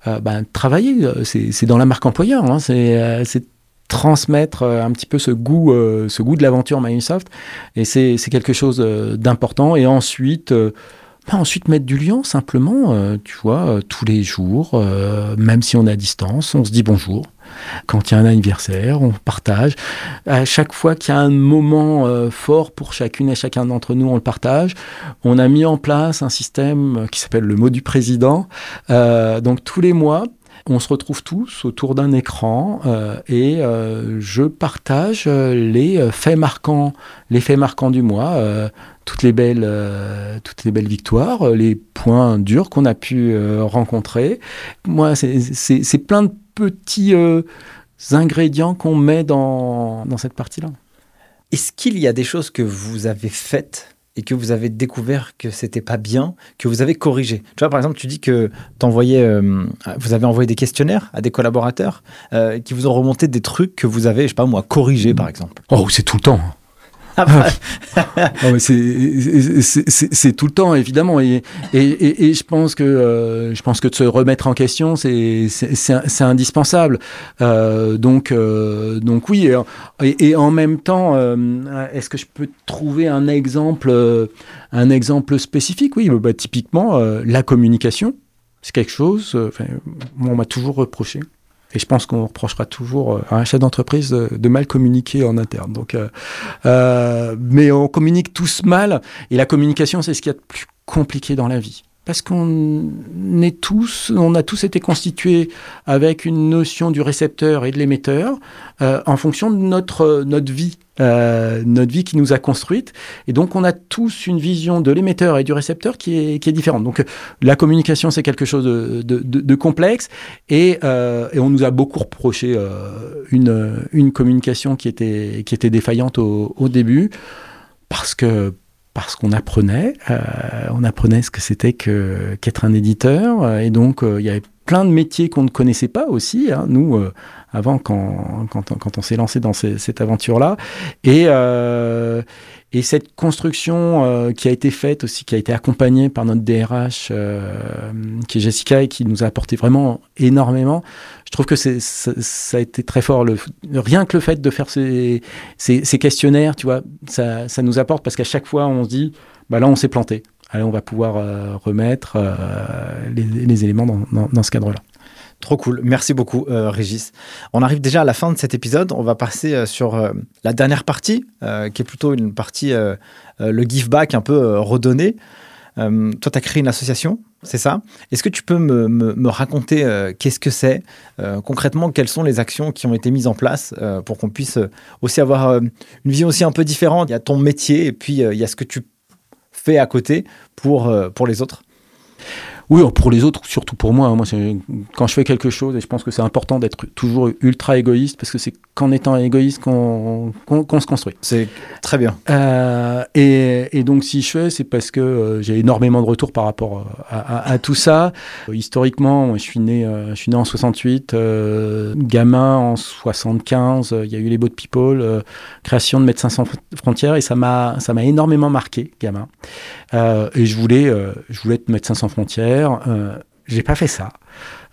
Ben, travailler, c'est dans la marque employeur, hein, c'est transmettre un petit peu ce goût, ce goût de l'aventure Microsoft. Et c'est quelque chose d'important. Et ensuite, ensuite mettre du lien simplement, tu vois, tous les jours, même si on est à distance, on se dit bonjour. Quand il y a un anniversaire, on partage. À chaque fois qu'il y a un moment euh, fort pour chacune et chacun d'entre nous, on le partage. On a mis en place un système qui s'appelle le mot du président. Euh, donc tous les mois, on se retrouve tous autour d'un écran euh, et je partage les faits marquants, les faits marquants du mois, toutes les belles, toutes les belles victoires, les points durs qu'on a pu rencontrer. Moi, c'est plein de petits euh, ingrédients qu'on met dans, dans cette partie-là. Est-ce qu'il y a des choses que vous avez faites et que vous avez découvert que c'était pas bien, que vous avez corrigé. Tu vois, par exemple, tu dis que euh, vous avez envoyé des questionnaires à des collaborateurs euh, qui vous ont remonté des trucs que vous avez, je sais pas moi, corrigés, par exemple. Oh, c'est tout le temps. Ah c'est tout le temps, évidemment. Et, et, et, je, pense que, euh, je pense que de se remettre en question, c'est indispensable. Euh, donc, euh, donc oui, et, en même temps, est-ce que je peux trouver un exemple, un exemple spécifique? Oui, bah, typiquement, la communication, c'est quelque chose, on m'a toujours reproché. Et je pense qu'on reprochera toujours euh, à un chef d'entreprise de, mal communiquer en interne. Donc, euh, euh, mais on communique tous mal. Et la communication, c'est ce qu'il y a de plus compliqué dans la vie parce qu'on est tous, on a tous été constitués avec une notion du récepteur et de l'émetteur euh, en fonction de notre notre vie, euh, notre vie qui nous a construite. Et donc on a tous une vision de l'émetteur et du récepteur qui est qui est différente. Donc la communication c'est quelque chose de, de, de, complexe et, euh, et, on nous a beaucoup reproché une une communication qui était qui était défaillante au, au début parce que parce qu'on apprenait, euh, on apprenait ce que c'était que, qu'être un éditeur, euh, et donc euh, il y avait plein de métiers qu'on ne connaissait pas aussi, hein, nous, avant, quand, quand, quand, on s'est lancé dans cette aventure-là. Et, et cette construction qui a été faite aussi, qui a été accompagnée par notre DRH, qui est Jessica, et qui nous a apporté vraiment énormément, je trouve que c'est, ça, a été très fort. Le, rien que le fait de faire ces, ces, questionnaires, tu vois, ça, ça, nous apporte parce qu'à chaque fois, on se dit, bah là, on s'est planté. Allez, on va pouvoir euh, remettre euh, les, les, éléments dans, dans, ce cadre-là. Trop cool. Merci beaucoup, euh, Régis. On arrive déjà à la fin de cet épisode. On va passer sur la dernière partie, qui est plutôt une partie, le give back un peu redonné. toi, tu as créé une association c'est ça? Est-ce que tu peux me, raconter euh, qu'est-ce que c'est? Euh, concrètement Quelles sont les actions qui ont été mises en place euh, pour qu'on puisse aussi avoir une vision aussi un peu différente? Il y a ton métier et puis il y a ce que tu fais à côté pour, pour les autres. Oui, pour les autres, surtout pour moi. Hein. Moi, quand je fais quelque chose, et je pense que c'est important d'être toujours ultra égoïste, parce que c'est qu'en étant égoïste qu'on se construit. C'est très bien. Euh, et, donc, si je fais, c'est parce que euh, j'ai énormément de retours par rapport euh, à, tout ça. historiquement, je suis né, je suis né en 68, gamin en 75. Il y a eu les Boat People, création de Médecins sans frontières, et ça m'a énormément marqué, gamin. Et je voulais, je voulais être Médecin sans frontières. j'ai pas fait ça.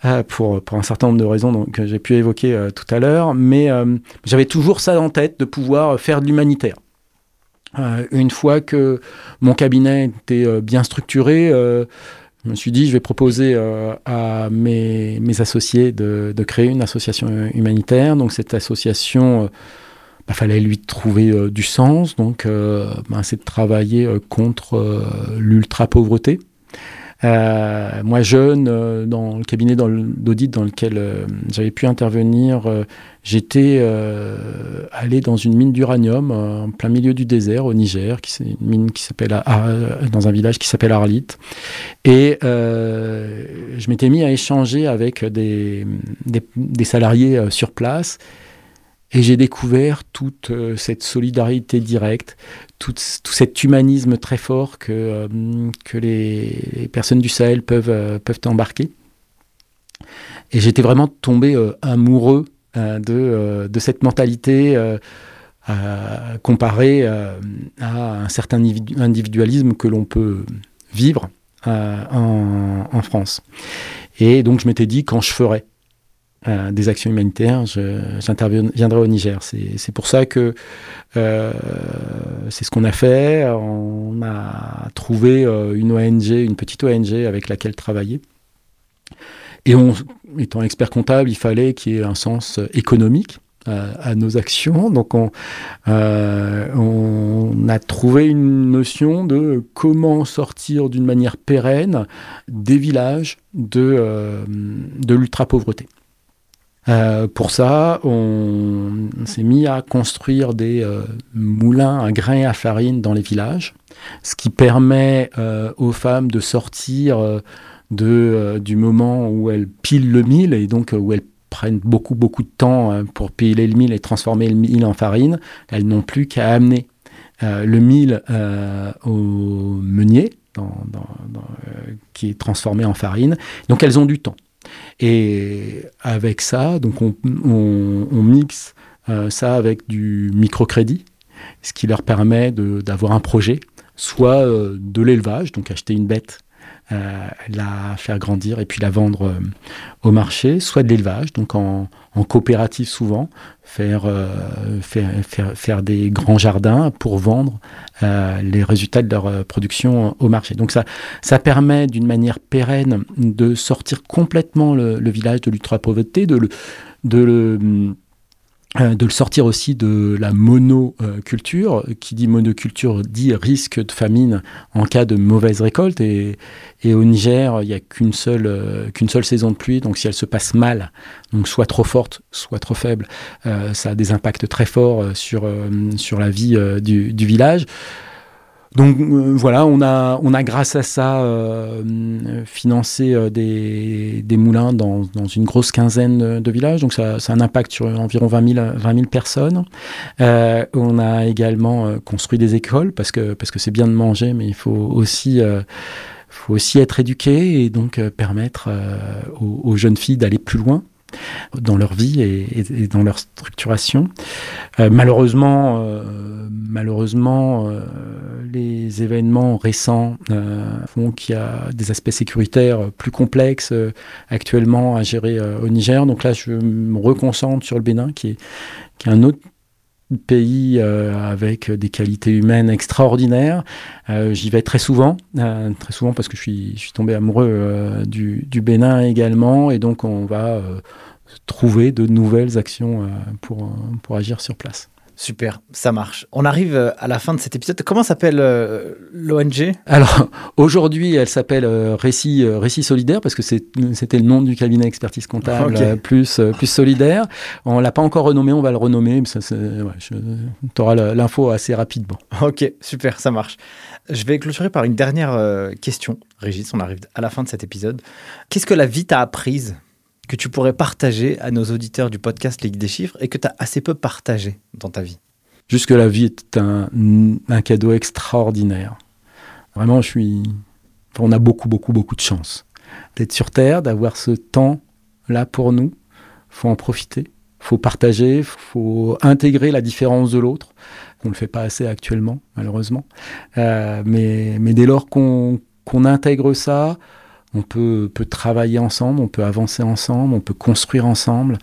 Euh, pour, un certain nombre de raisons que j'ai pu évoquer euh, tout à l'heure, mais euh, j'avais toujours ça en tête de pouvoir faire de l'humanitaire. une fois que mon cabinet était bien structuré, je me suis dit, je vais proposer à mes, associés de, créer une association humanitaire. Donc cette association, bah, fallait lui trouver du sens. Donc bah, c'est de travailler contre l'ultra-pauvreté. Euh, moi, jeune, euh, dans le cabinet d'audit dans lequel euh, j'avais pu intervenir, j'étais allé dans une mine d'uranium en plein milieu du désert au Niger, qui une mine qui s'appelle dans un village qui s'appelle Arlit, et je m'étais mis à échanger avec des salariés sur place. Et j'ai découvert toute cette solidarité directe, tout, cet humanisme très fort que, euh, que les, personnes du Sahel peuvent, euh, peuvent embarquer. Et j'étais vraiment tombé euh, amoureux de, de, cette mentalité comparée à un certain individualisme que l'on peut vivre en, en, France. Et donc je m'étais dit, quand je ferai euh, des actions humanitaires, j'interviendrai au Niger. C'est pour ça que euh, c'est ce qu'on a fait. On a trouvé euh, une ONG, une petite ONG avec laquelle travailler. Et on, étant expert comptable, il fallait qu'il y ait un sens économique à, nos actions. Donc on, a trouvé une notion de comment sortir d'une manière pérenne des villages de, de l'ultra-pauvreté. Euh, pour ça, on, s'est mis à construire des euh, moulins à grains et à farine dans les villages, ce qui permet euh, aux femmes de sortir de, du moment où elles pilent le mil et donc où elles prennent beaucoup beaucoup de temps pour piler le mil et transformer le mil en farine. Elles n'ont plus qu'à amener le mil au meunier qui est transformé en farine. Donc elles ont du temps. Et avec ça, donc on, mixe euh, ça avec du microcrédit, ce qui leur permet d'avoir un projet, soit euh, de l'élevage, donc acheter une bête euh, la faire grandir et puis la vendre au marché, soit de l'élevage, donc en, coopérative souvent, faire, euh, faire, faire, faire, des grands jardins pour vendre les résultats de leur production au marché. Donc ça, ça permet d'une manière pérenne de sortir complètement le, le village de l'ultra-pauvreté, de le, de le euh, de le sortir aussi de la monoculture. Qui dit monoculture dit risque de famine en cas de mauvaise récolte. Et, au Niger, il n'y a qu'une seule, euh, qu'une seule saison de pluie. Donc si elle se passe mal, donc soit trop forte, soit trop faible, euh, ça a des impacts très forts sur, sur la vie du, du village. Donc euh, voilà, on a, on a grâce à ça euh, financé euh, des, des, moulins dans, dans, une grosse quinzaine de villages, donc ça, ça, a un impact sur environ 20 000, 20 000 personnes. on a également construit des écoles parce que parce que c'est bien de manger, mais il faut aussi faut aussi être éduqué et donc permettre aux, jeunes filles d'aller plus loin dans leur vie et, dans leur structuration. Euh, malheureusement, euh, malheureusement euh, les événements récents font qu'il y a des aspects sécuritaires plus complexes actuellement à gérer au Niger. Donc là, je me reconcentre sur le Bénin, qui est, qui est un autre pays avec des qualités humaines extraordinaires. J'y vais très souvent, très souvent parce que je suis, tombé amoureux du, du, Bénin également, et donc on va trouver de nouvelles actions euh, pour, euh, pour agir sur place. Super, ça marche. On arrive euh, à la fin de cet épisode. Comment s'appelle l'ONG Alors, aujourd'hui, elle s'appelle Récit, Récit Solidaire parce que c'était le nom du cabinet expertise comptable plus, plus solidaire. On ne l'a pas encore renommé, on va le renommer. tu auras l'info assez rapidement. Ok, super, ça marche. Je vais clôturer par une dernière question. Régis, on arrive à la fin de cet épisode. Qu'est-ce que la vie t'a apprise? Que tu pourrais partager à nos auditeurs du podcast Ligue des chiffres et que tu as assez peu partagé dans ta vie Juste que la vie est un, cadeau extraordinaire. Vraiment, je suis. on a beaucoup, beaucoup, beaucoup de chance d'être sur Terre, d'avoir ce temps-là pour nous. faut en profiter. faut partager. faut intégrer la différence de l'autre. On ne le fait pas assez actuellement, malheureusement. Euh, mais dès lors qu'on intègre ça, on peut, peut, travailler ensemble, on peut avancer ensemble, on peut construire ensemble.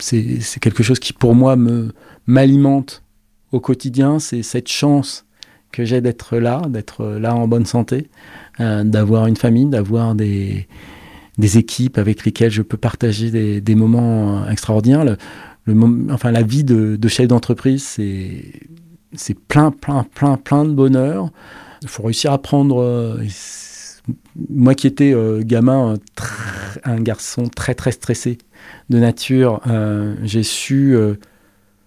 C'est quelque chose qui, pour moi, me m'alimente au quotidien. C'est cette chance que j'ai d'être là, d'être là en bonne santé, euh, d'avoir une famille, d'avoir des, des équipes avec lesquelles je peux partager des, des moments extraordinaires. Le, enfin, la vie de, de chef d'entreprise, c'est plein, plein, plein, plein de bonheur. Il faut réussir à prendre euh, moi qui étais euh, gamin, un, garçon très très stressé de nature, euh, j'ai su euh,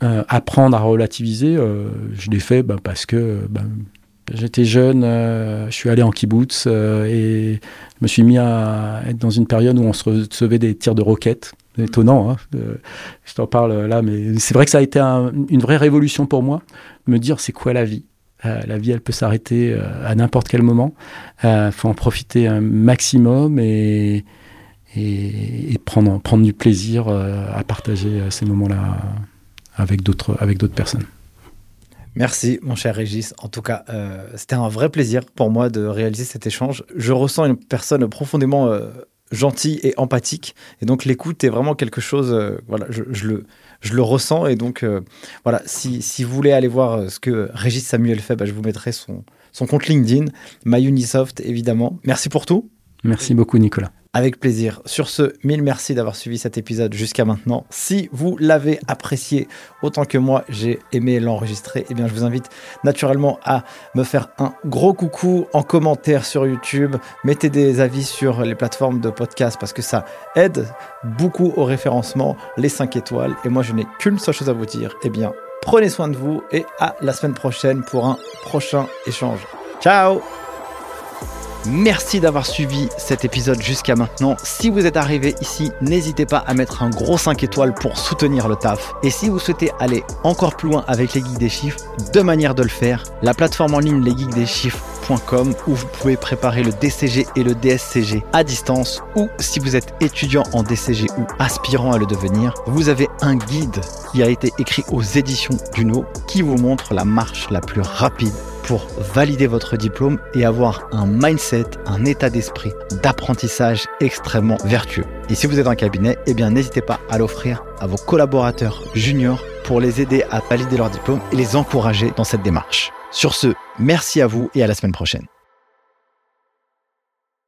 apprendre à relativiser. je l'ai fait bah, parce que bah, j'étais jeune, je suis allé en kibbutz et je me suis mis à être dans une période où on se recevait des tirs de roquettes. Étonnant, hein, je t'en parle là, mais c'est vrai que ça a été une vraie révolution pour moi, me dire c'est quoi la vie euh, la vie, elle peut s'arrêter euh, à n'importe quel moment. Il euh, faut en profiter un maximum et, prendre, prendre du plaisir à partager ces moments-là avec d'autres avec d'autres personnes. Merci, mon cher Régis. En tout cas, c'était un vrai plaisir pour moi de réaliser cet échange. Je ressens une personne profondément gentil et empathique. Et donc l'écoute est vraiment quelque chose, voilà, je, le, je le ressens. Et donc voilà, si, si, vous voulez aller voir ce que Régis Samuel fait, bah, je vous mettrai son, son compte LinkedIn, MyUnisoft évidemment. Merci pour tout. Merci beaucoup Nicolas. Avec plaisir. Sur ce, mille merci d'avoir suivi cet épisode jusqu'à maintenant. Si vous l'avez apprécié autant que moi, j'ai aimé l'enregistrer, eh bien je vous invite naturellement à me faire un gros coucou en commentaire sur YouTube. Mettez des avis sur les plateformes de podcast parce que ça aide beaucoup au référencement, les 5 étoiles. Et moi, je n'ai qu'une seule chose à vous dire. Eh bien, prenez soin de vous et à la semaine prochaine pour un prochain échange. Ciao Merci d'avoir suivi cet épisode jusqu'à maintenant. Si vous êtes arrivé ici, n'hésitez pas à mettre un gros 5 étoiles pour soutenir le taf. Et si vous souhaitez aller encore plus loin avec les geeks des chiffres, deux manières de le faire. La plateforme en ligne lesgeeksdeschiffres.com où vous pouvez préparer le DCG et le DSCG à distance ou si vous êtes étudiant en DCG ou aspirant à le devenir, vous avez un guide qui a été écrit aux éditions Duno qui vous montre la marche la plus rapide pour valider votre diplôme et avoir un mindset, un état d'esprit d'apprentissage extrêmement vertueux. Et si vous êtes un cabinet, eh bien n'hésitez pas à l'offrir à vos collaborateurs juniors pour les aider à valider leur diplôme et les encourager dans cette démarche. Sur ce, merci à vous et à la semaine prochaine.